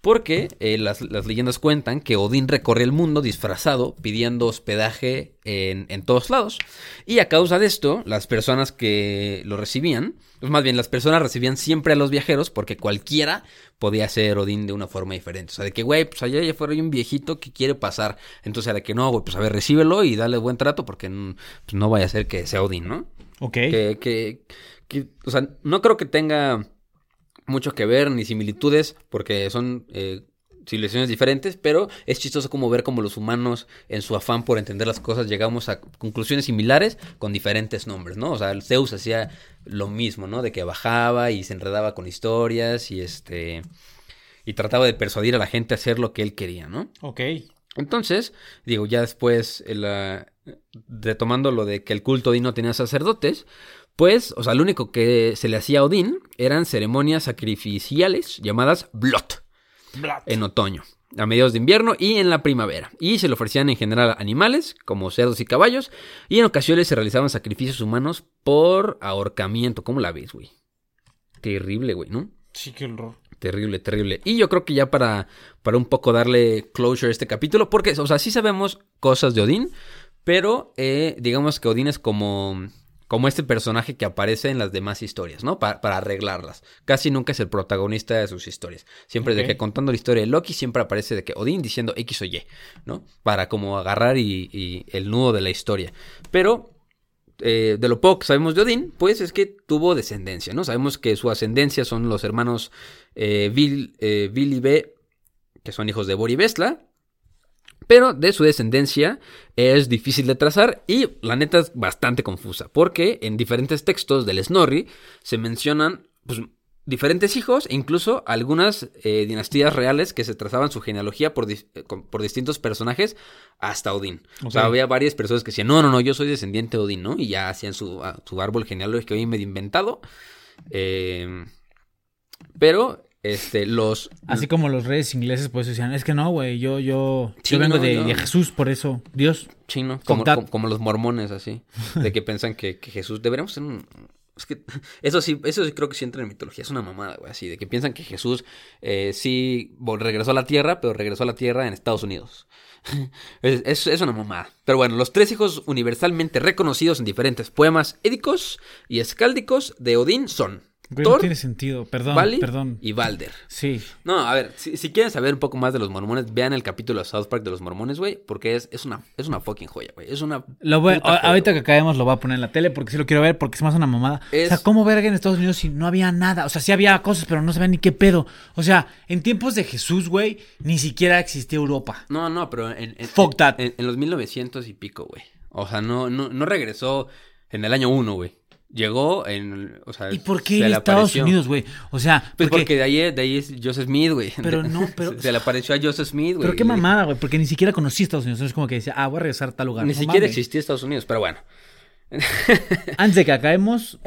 Porque eh, las, las leyendas cuentan que Odín recorre el mundo disfrazado, pidiendo hospedaje en, en todos lados. Y a causa de esto, las personas que lo recibían, pues más bien las personas recibían siempre a los viajeros porque cualquiera podía ser Odín de una forma diferente. O sea, de que, güey, pues allá ya fuera hay un viejito que quiere pasar. Entonces, de que no, güey, pues a ver, recíbelo y dale buen trato porque pues, no vaya a ser que sea Odín, ¿no? Ok. Que, que, que, o sea, no creo que tenga mucho que ver ni similitudes porque son eh, civilizaciones diferentes, pero es chistoso como ver como los humanos en su afán por entender las cosas llegamos a conclusiones similares con diferentes nombres, ¿no? O sea, el Zeus hacía lo mismo, ¿no? De que bajaba y se enredaba con historias y este y trataba de persuadir a la gente a hacer lo que él quería, ¿no? Ok. Entonces, digo, ya después, el, ah, retomando lo de que el culto Odín no tenía sacerdotes, pues, o sea, lo único que se le hacía a Odín eran ceremonias sacrificiales llamadas Blot en otoño, a mediados de invierno y en la primavera. Y se le ofrecían en general animales, como cerdos y caballos, y en ocasiones se realizaban sacrificios humanos por ahorcamiento. ¿Cómo la ves, güey? Terrible, güey, ¿no? Sí, qué horror. Terrible, terrible. Y yo creo que ya para, para un poco darle closure a este capítulo, porque, o sea, sí sabemos cosas de Odín, pero eh, digamos que Odín es como, como este personaje que aparece en las demás historias, ¿no? Pa- para arreglarlas. Casi nunca es el protagonista de sus historias. Siempre de que contando la historia de Loki, siempre aparece de que Odín diciendo X o Y, ¿no? Para como agarrar y, y el nudo de la historia. Pero eh, de lo poco que sabemos de Odín, pues es que tuvo descendencia, ¿no? Sabemos que su ascendencia son los hermanos eh, Vil, eh, Vil y Be, que son hijos de Bor y Vesla. Pero de su descendencia es difícil de trazar y la neta es bastante confusa, porque en diferentes textos del Snorri se mencionan pues, diferentes hijos e incluso algunas eh, dinastías reales que se trazaban su genealogía por, eh, por distintos personajes hasta Odín. O sea, había varias personas que decían, no, no, no, yo soy descendiente de Odín, ¿no? Y ya hacían su, su árbol genealógico ahí medio inventado. Eh, pero este, los... Así como los reyes ingleses, pues decían, es que no, güey, yo, yo, yo vengo de, de Jesús, por eso, Dios. chino, como, como, como los mormones, así, de que piensan que, que Jesús, deberíamos ser un... Es que eso sí, eso sí creo que sí entra en mitología, es una mamada, güey, así, de que piensan que Jesús eh, sí regresó a la tierra, pero regresó a la tierra en Estados Unidos. es, es- es una mamada. Pero bueno, los tres hijos universalmente reconocidos en diferentes poemas édicos y escáldicos de Odín son Güey, no tiene sentido, perdón, Vali perdón. y Balder. Sí, No, a ver, si, si quieren saber un poco más de los mormones, vean el capítulo de South Park de los mormones, güey, porque es, es, una, es una fucking joya, güey. Es una. Lo voy- a- ahorita que acabemos lo voy a poner en la tele porque sí lo quiero ver porque es más una mamada. Es- O sea, ¿cómo verga en Estados Unidos si no había nada? O sea, sí había cosas, pero no sabía ni qué pedo. O sea, en tiempos de Jesús, güey, ni siquiera existía Europa. No, no, pero en, en, Fuck that. en, en los 1900 y pico, güey. O sea, no, no, no regresó en el año 1, güey. Llegó en. O sea, ¿Y por qué le Estados apareció. Unidos, güey? O sea, Pues porque- porque de ahí, de ahí es Joseph Smith, güey. Pero no, pero- Se, se le apareció a Joseph Smith, güey. Pero qué mamada, güey, porque ni siquiera conocí Estados Unidos. Entonces, como que decía, ah, voy a regresar a tal lugar. Ni No siquiera mames. existía Estados Unidos, pero bueno. Antes de que acabemos,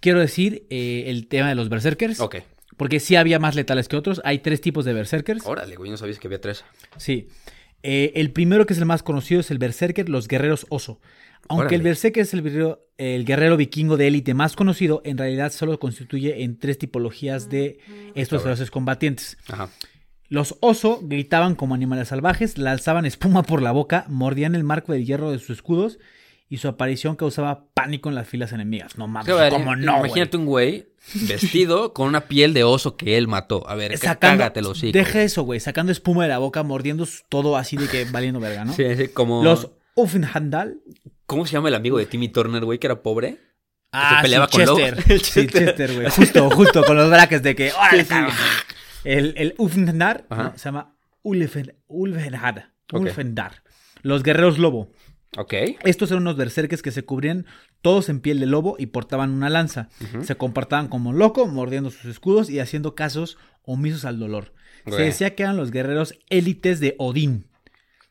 quiero decir eh, el tema de los berserkers. Ok. Porque sí había más letales que otros. Hay tres tipos de berserkers. Órale, güey, no sabías que había tres. Sí. Eh, el primero que es el más conocido es el berserker, los guerreros oso. Aunque Órale. el berserker es el guerrero, el guerrero vikingo de élite más conocido, en realidad solo constituye en tres tipologías de estos feroces combatientes. Ajá. Los oso gritaban como animales salvajes, lanzaban espuma por la boca, mordían el marco del hierro de sus escudos y su aparición causaba pánico en las filas enemigas. No mames, Sí, a ver, ¿cómo no? Imagínate un güey vestido con una piel de oso que él mató. A ver, Sacando, cágate los hocico. deja eso, güey, sacando espuma de la boca, mordiendo todo así de que valiendo verga, ¿no? Sí, sí, como... Los Uffenhandal ¿Cómo se llama el amigo de Timmy Turner, güey, que era pobre? Ah, peleaba sí, con. Chester. Sí, Chester. Güey. Justo, justo, con los brackets de que. ¡Órale, Sí! El, el no, se llama Ulfen, Ulfendar. Ok. Ulfendar. Los guerreros lobo. Ok. Estos eran unos berserkers que se cubrían todos en piel de lobo y portaban una lanza. Se comportaban como loco, mordiendo sus escudos y haciendo casos omisos al dolor. Se decía que eran los guerreros élites de Odín.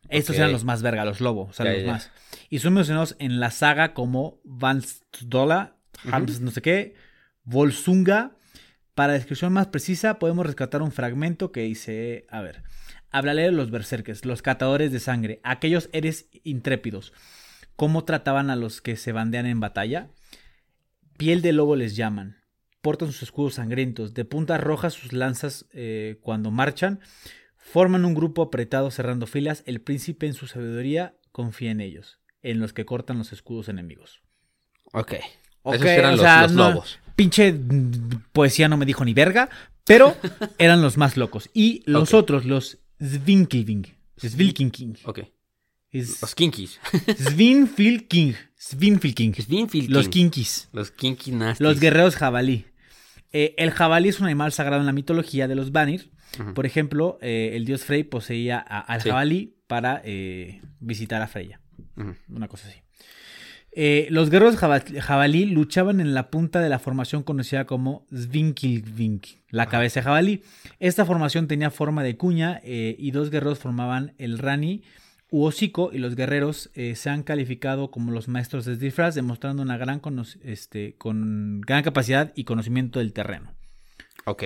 Estos eran los más verga, los lobos, o sea, los ya. más. Y son mencionados en la saga como Vansdola, Hams no sé qué, Volsunga. Para descripción más precisa, podemos rescatar un fragmento que dice, a ver, hablaré de los berserkers, los catadores de sangre, aquellos eres intrépidos. ¿Cómo trataban a los que se bandean en batalla? Piel de lobo les llaman. Portan sus escudos sangrientos, de puntas rojas sus lanzas eh, cuando marchan. Forman un grupo apretado cerrando filas. El príncipe en su sabiduría confía en ellos, en los que cortan los escudos enemigos. Ok. Ok, Esos eran o los, sea, los no- lobos. Pinche poesía no me dijo ni verga, pero eran los más locos. Y los otros, los Svinkilving. Svilkinking. Ok. Es Los kinkies. Svinfilking. Svinfilking. Svinfilking. Los kinkis. Los kinky nasties. Los guerreros jabalí. Eh, el jabalí es un animal sagrado en la mitología de los Vanir. Por ejemplo, eh, el dios Frey poseía a- al Sí. jabalí para eh, visitar a Freya. Una cosa así. Eh, los guerreros jaba- jabalí luchaban en la punta de la formación conocida como Svinkilvink, la cabeza de jabalí. Esta formación tenía forma de cuña eh, y dos guerreros formaban el rani u hocico y los guerreros eh, se han calificado como los maestros de disfraz, demostrando una gran, este, con gran capacidad y conocimiento del terreno. Ok.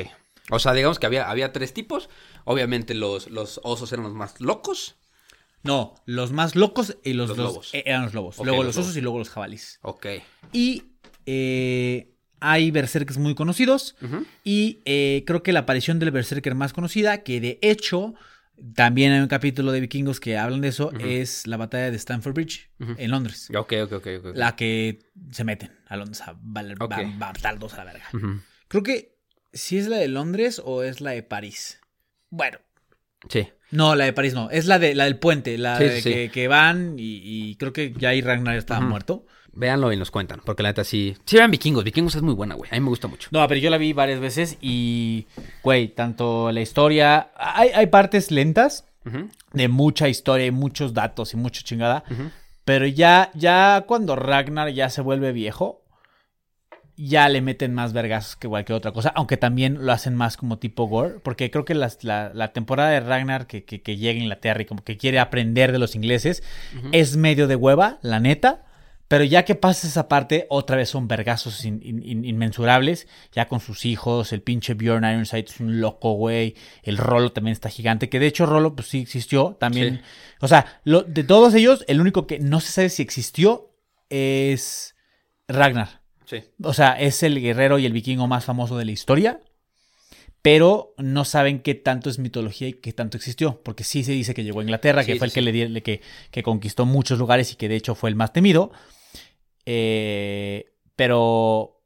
O sea, digamos que había, había tres tipos. Obviamente los, los osos eran los más locos. No, los más locos y los, Los los- lobos. eh, eran los lobos. Luego los los osos y luego los jabalís. Ok. Y eh, hay berserkers muy conocidos. Y eh, creo que la aparición del berserker más conocida, que de hecho también hay un capítulo de vikingos que hablan de eso, es la batalla de Stamford Bridge en Londres. Ok, ok, ok. ok. La que se meten a Londres a valer- Ok. va- va a la verga. Creo que si es la de Londres o es la de París. Bueno, Sí. No, la de París no. Es la de la del puente, la Sí, de sí, que, que van y, y creo que ya ahí Ragnar estaba muerto. Véanlo y nos cuentan. Porque la neta sí. Sí, vean vikingos. Vikingos es muy buena, güey. A mí me gusta mucho. No, pero yo la vi varias veces y, güey, tanto la historia... Hay, hay partes lentas de mucha historia y muchos datos y mucha chingada. Pero ya, ya cuando Ragnar ya se vuelve viejo, ya le meten más vergas que cualquier otra cosa. Aunque también lo hacen más como tipo gore. Porque creo que las- la, la temporada de Ragnar que, que, que llega a Inglaterra y como que quiere aprender de los ingleses es medio de hueva, la neta. Pero ya que pasa esa parte, otra vez son vergazos in- in- in- inmensurables. Ya con sus hijos, el pinche Bjorn Ironside es un loco, güey. El Rolo también está gigante. Que de hecho Rolo, pues sí existió. También. Sí. O sea, lo- de todos ellos, el único que no se sabe si existió es Ragnar. Sí. O sea, es el guerrero y el vikingo más famoso de la historia. Pero no saben qué tanto es mitología y qué tanto existió. Porque sí se dice que llegó a Inglaterra, que fue sí, el que le que, que conquistó muchos lugares y que de hecho fue el más temido. Eh, pero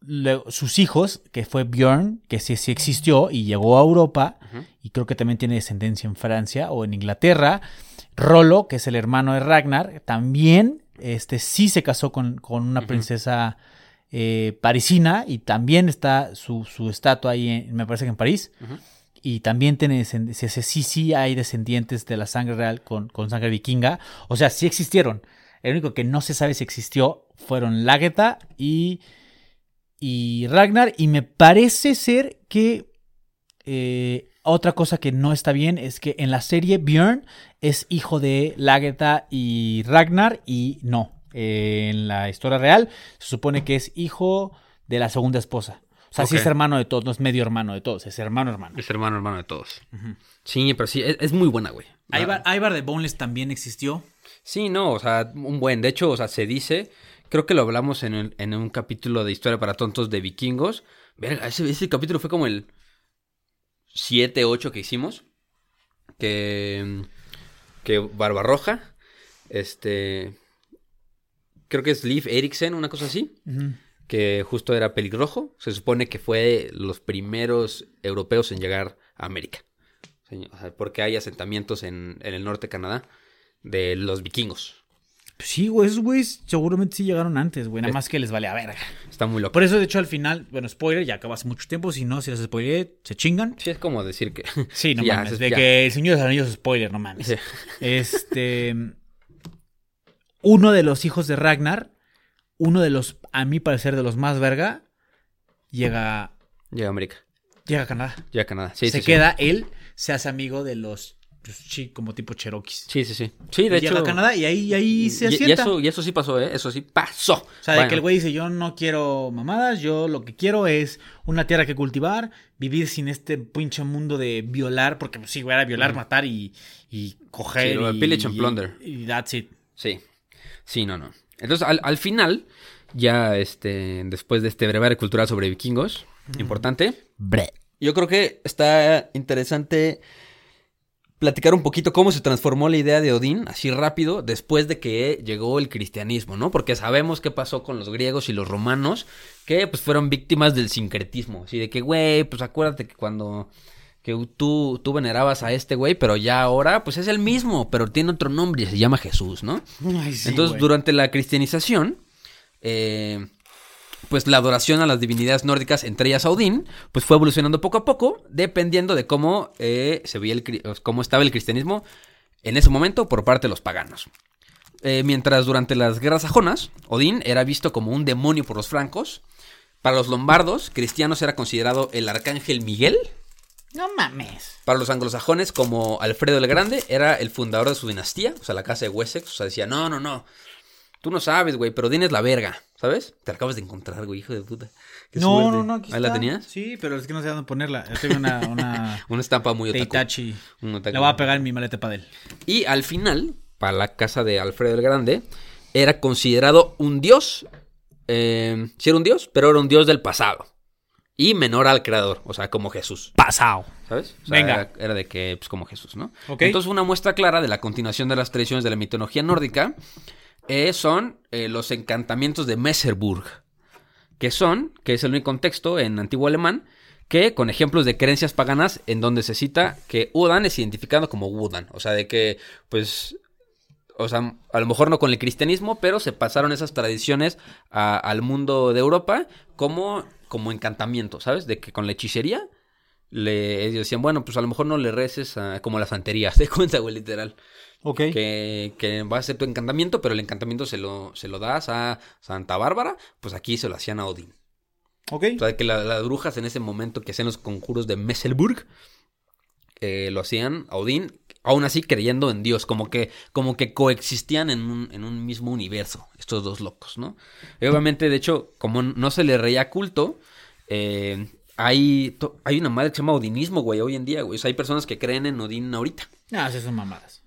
luego, sus hijos, que fue Bjorn, que sí, sí existió y llegó a Europa, y creo que también tiene descendencia en Francia o en Inglaterra. Rolo, que es el hermano de Ragnar, también este, sí se casó con, con una princesa eh, parisina y también está su, su estatua ahí, en- me parece que en París. Y también tiene sí, sí, sí hay descendientes de la sangre real con, con sangre vikinga. O sea, sí existieron. El único que no se sabe si existió fueron Lágeta y, y Ragnar. Y me parece ser que eh, otra cosa que no está bien es que en la serie Björn es hijo de Lágeta y Ragnar y no. Eh, en la historia real se supone que es hijo de la segunda esposa. O sea, sí Ok. es hermano de todos, no es medio hermano de todos, es hermano hermano. Es hermano, hermano de todos. Sí, pero sí, es, es muy buena, güey. Ivar, Ivar de Boneless también existió. Sí, no, o sea, un buen. De hecho, o sea, se dice, creo que lo hablamos en, el- en un capítulo de Historia para Tontos de Vikingos. Verga, ese, ese capítulo fue como el 7, 8 que hicimos. Que, que Barbarroja, este, creo que es Liv Eriksen, una cosa así, que justo era pelirrojo. Se supone que fue los primeros europeos en llegar a América. O sea, porque hay asentamientos en, en el norte de Canadá de los vikingos. Sí, güey, esos güeyes seguramente sí llegaron antes, güey. Nada más que les vale a verga. Está muy loco. Por eso, de hecho, al final, bueno, spoiler, ya acabó hace mucho tiempo. Si no, si les spoileré, se chingan. Sí, es como decir que. Sí, no Ya, mames. es- de ya. que el Señor de los Anillos es spoiler, no mames. Sí. Este. Uno de los hijos de Ragnar, uno de los, a mi parecer, de los más verga, llega, Llega a América. llega a Canadá. Llega a Canadá. Sí, se sí, sí. queda, él se hace amigo de los, pues, sí, como tipo Cherokees. Sí, sí, sí. Sí, de llega hecho. a Canadá y ahí, ahí se y, y asienta. eso, y eso sí pasó, ¿eh? Eso sí pasó. O sea, de que el güey dice, yo no quiero mamadas, yo lo que quiero es una tierra que cultivar, vivir sin este pinche mundo de violar, porque pues, sí, güey, era violar, matar y, y coger. Sí, lo de y, pillage and plunder. Y, that's it. Sí. Sí, no, no. Entonces, al, al final, ya este, después de este brevario cultural sobre vikingos, importante, yo creo que está interesante platicar un poquito cómo se transformó la idea de Odín, así rápido, después de que llegó el cristianismo, ¿no? Porque sabemos qué pasó con los griegos y los romanos, que pues fueron víctimas del sincretismo, así de que, güey, pues acuérdate que cuando que tú, tú venerabas a este güey, pero ya ahora, pues es el mismo, pero tiene otro nombre y se llama Jesús, ¿no? Entonces, durante la cristianización, eh, pues la adoración a las divinidades nórdicas, entre ellas a Odín, pues fue evolucionando poco a poco, dependiendo de cómo eh, se veía el, cómo estaba el cristianismo en ese momento por parte de los paganos. Eh, mientras durante las guerras sajonas, Odín era visto como un demonio por los francos. Para los lombardos, cristianos era considerado el arcángel Miguel. No mames. Para los anglosajones, como Alfredo el Grande, era el fundador de su dinastía, o sea, la casa de Wessex. O sea, decía, no, no, no. Tú no sabes, güey, pero Odín es la verga, ¿sabes? Te la acabas de encontrar, güey, hijo de puta. Qué No, suerte. no, no, aquí ¿Ahí la tenías? Sí, pero es que no sé dónde ponerla. Yo tengo una, una Una estampa muy otaku. Itachi. Un otaku. La voy a pegar en mi maleta para él. Y al final, para la casa de Alfredo el Grande, era considerado un dios. Eh, sí era un dios, pero era un dios del pasado. Y menor al creador, o sea, como Jesús. Pasado. ¿Sabes? O sea, Venga. Era, era de que, pues, como Jesús, ¿no? Ok. Entonces, una muestra clara de la continuación de las tradiciones de la mitología nórdica eh, son eh, los encantamientos de Messerburg. Que son, que es el único contexto en antiguo alemán, que con ejemplos de creencias paganas en donde se cita que Udan es identificado como Wudan. O sea, de que, pues, o sea, a lo mejor no con el cristianismo, pero se pasaron esas tradiciones a- al mundo de Europa como, como encantamiento, ¿sabes? De que con la hechicería le ellos decían, bueno, pues a lo mejor no le reces a- como la santería, te cuenta, güey, literal. Ok. Que, que va a ser tu encantamiento, pero el encantamiento se lo, se lo das a Santa Bárbara, pues aquí se lo hacían a Odín. Ok. O sea, que la- las brujas en ese momento que hacían los conjuros de Messelburg eh, lo hacían a Odín, aún así creyendo en Dios, como que, como que coexistían en un, en un mismo universo, estos dos locos, ¿no? Y obviamente, de hecho, como no se le reía culto, eh, hay, hay una madre que se llama Odinismo, güey, hoy en día, güey. O sea, hay personas que creen en Odín ahorita. Ah, sí, son mamadas.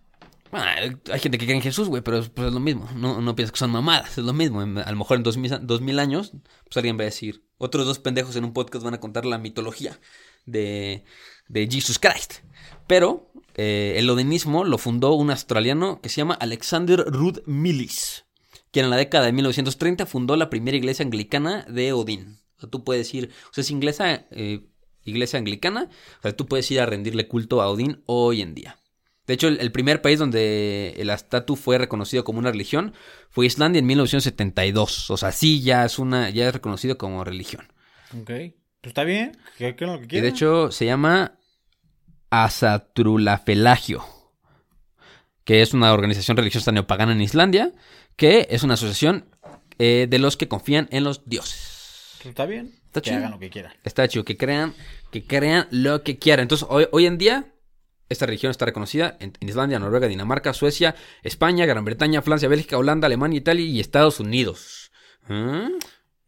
Bueno, hay gente que cree en Jesús, güey, pero es, pues es lo mismo. No, no piensas que son mamadas, es lo mismo. A lo mejor en dos mil, dos mil años, pues alguien va a decir, otros dos pendejos en un podcast van a contar la mitología de, de Jesus Christ. Pero eh, el odinismo lo fundó un australiano que se llama Alexander Rudd Millis, quien en la década de 1930 fundó la primera iglesia anglicana de Odín. O sea, tú puedes ir, o sea, es inglesa, eh, iglesia anglicana, o sea, tú puedes ir a rendirle culto a Odín hoy en día. De hecho, el, primer país donde el estatus fue reconocido como una religión fue Islandia en 1972. O sea, sí, ya es una, ya es reconocido como religión. Ok. Pues está bien. Que lo que Y quieran. de hecho se llama Asatrulafelagio, que es una organización religiosa neopagana en Islandia, que es una asociación eh, de los que confían en los dioses. Pues está bien. Está que chido. hagan lo que quieran. Está chido, que crean, que crean lo que quieran. Entonces, hoy, hoy en día, esta religión está reconocida en, Islandia, Noruega, Dinamarca, Suecia, España, Gran Bretaña, Francia, Bélgica, Holanda, Alemania, Italia y Estados Unidos. ¿Ah?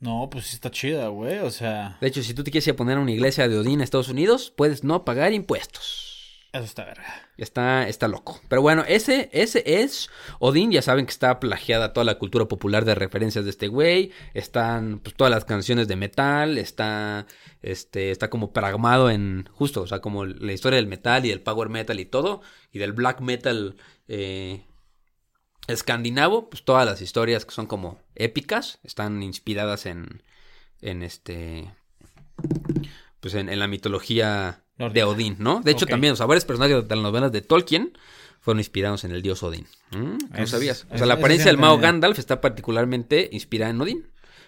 No, pues sí está chida, güey. O sea, De hecho, si tú te quieres ir a poner una iglesia de Odín a Estados Unidos, puedes no pagar impuestos. eso está verga. Está, está loco. Pero bueno, ese, ese es Odín. Ya saben que está plagiada toda la cultura popular de referencias de este güey. Están pues, todas las canciones de metal. Está, este, está como pragmado en justo, o sea, como la historia del metal y del power metal y todo. Y del black metal eh, escandinavo. Pues todas las historias que son como épicas están inspiradas en, en este, pues en, en la mitología de. Odín, ¿no? De hecho, también, o sea, varios personajes de las novelas de Tolkien fueron inspirados en el dios Odín. ¿Mm? ¿No sabías? O sea, la apariencia del mago. Gandalf está particularmente inspirada en Odín,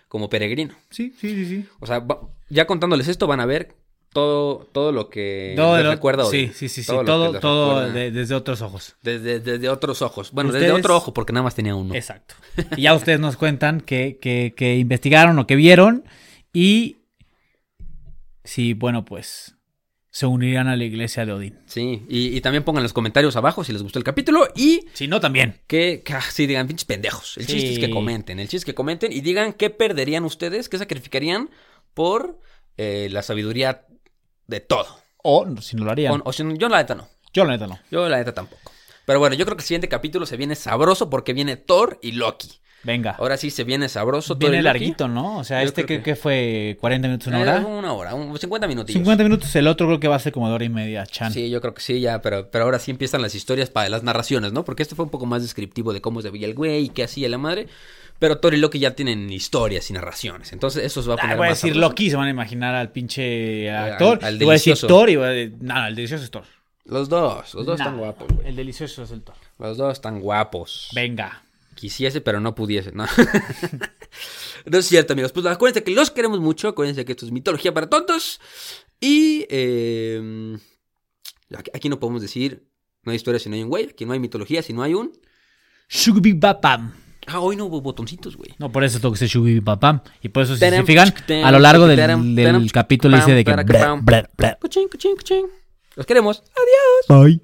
como peregrino. Sí, sí, sí, sí. O sea, va- ya contándoles esto van a ver todo, todo lo que Todo les recuerda. Sí, sí, sí, sí. Todo Todo, de- desde otros ojos. desde, desde otros ojos. Bueno, desde otro ojo, porque nada más tenía uno. Exacto. Y ya ustedes nos cuentan que, que, que investigaron o que vieron y si, bueno, pues se unirían a la iglesia de Odín. Sí, y, y también pongan los comentarios abajo si les gustó el capítulo y Si no, también. que, que, ah, sí, digan, pinches pendejos. El Sí. chiste es que comenten, el chiste es que comenten y digan qué perderían ustedes, qué sacrificarían por eh, la sabiduría de todo. O si no lo harían. O, o si no, yo la neta no. Yo la neta no. Yo la neta tampoco. Pero bueno, yo creo que el siguiente capítulo se viene sabroso porque viene Thor y Loki. Venga. Ahora sí se viene sabroso. Viene larguito, ¿no? O sea, Yo este que- que fue 40 minutos, una Eh, hora. Una hora, un- 50 minutos. 50 minutos, el otro creo que va a ser como de hora y media, Chan. Sí, yo creo que sí, ya, pero, pero ahora sí empiezan las historias para las narraciones, ¿no? Porque este fue un poco más descriptivo de cómo se veía el güey y qué hacía la madre. Pero Thor y Loki ya tienen historias y narraciones. Entonces eso se va a Ah, poner voy a decir. Loki, se van a imaginar al pinche al- actor. al y voy a decir. Thor y voy a decir, no, el delicioso es Thor. Los dos, los dos Nah, están guapos, güey. El delicioso es el Thor. Los dos están guapos. Venga. Quisiese, pero no pudiese, ¿no? no es cierto, amigos. Pues acuérdense que los queremos mucho. Acuérdense que esto es mitología para tontos. Y eh, aquí- aquí no podemos decir no hay historia si no hay un güey. Aquí no hay mitología si no hay un. Shugubibapam. Ah, hoy no hubo botoncitos, güey. No, por eso tengo que ser Shugubibapam. Y por eso, si se fijan, a lo largo del, del capítulo dice de que... Los queremos. Adiós. Bye.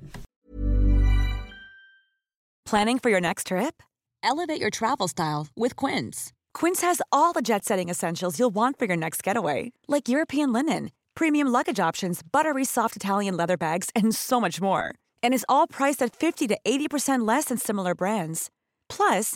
Planning for your next trip? Elevate your travel style with Quince. Quince has all the jet setting essentials you'll want for your next getaway, like European linen, premium luggage options, buttery soft Italian leather bags, and so much more. And is all priced at 50 to 80% less than similar brands. Plus,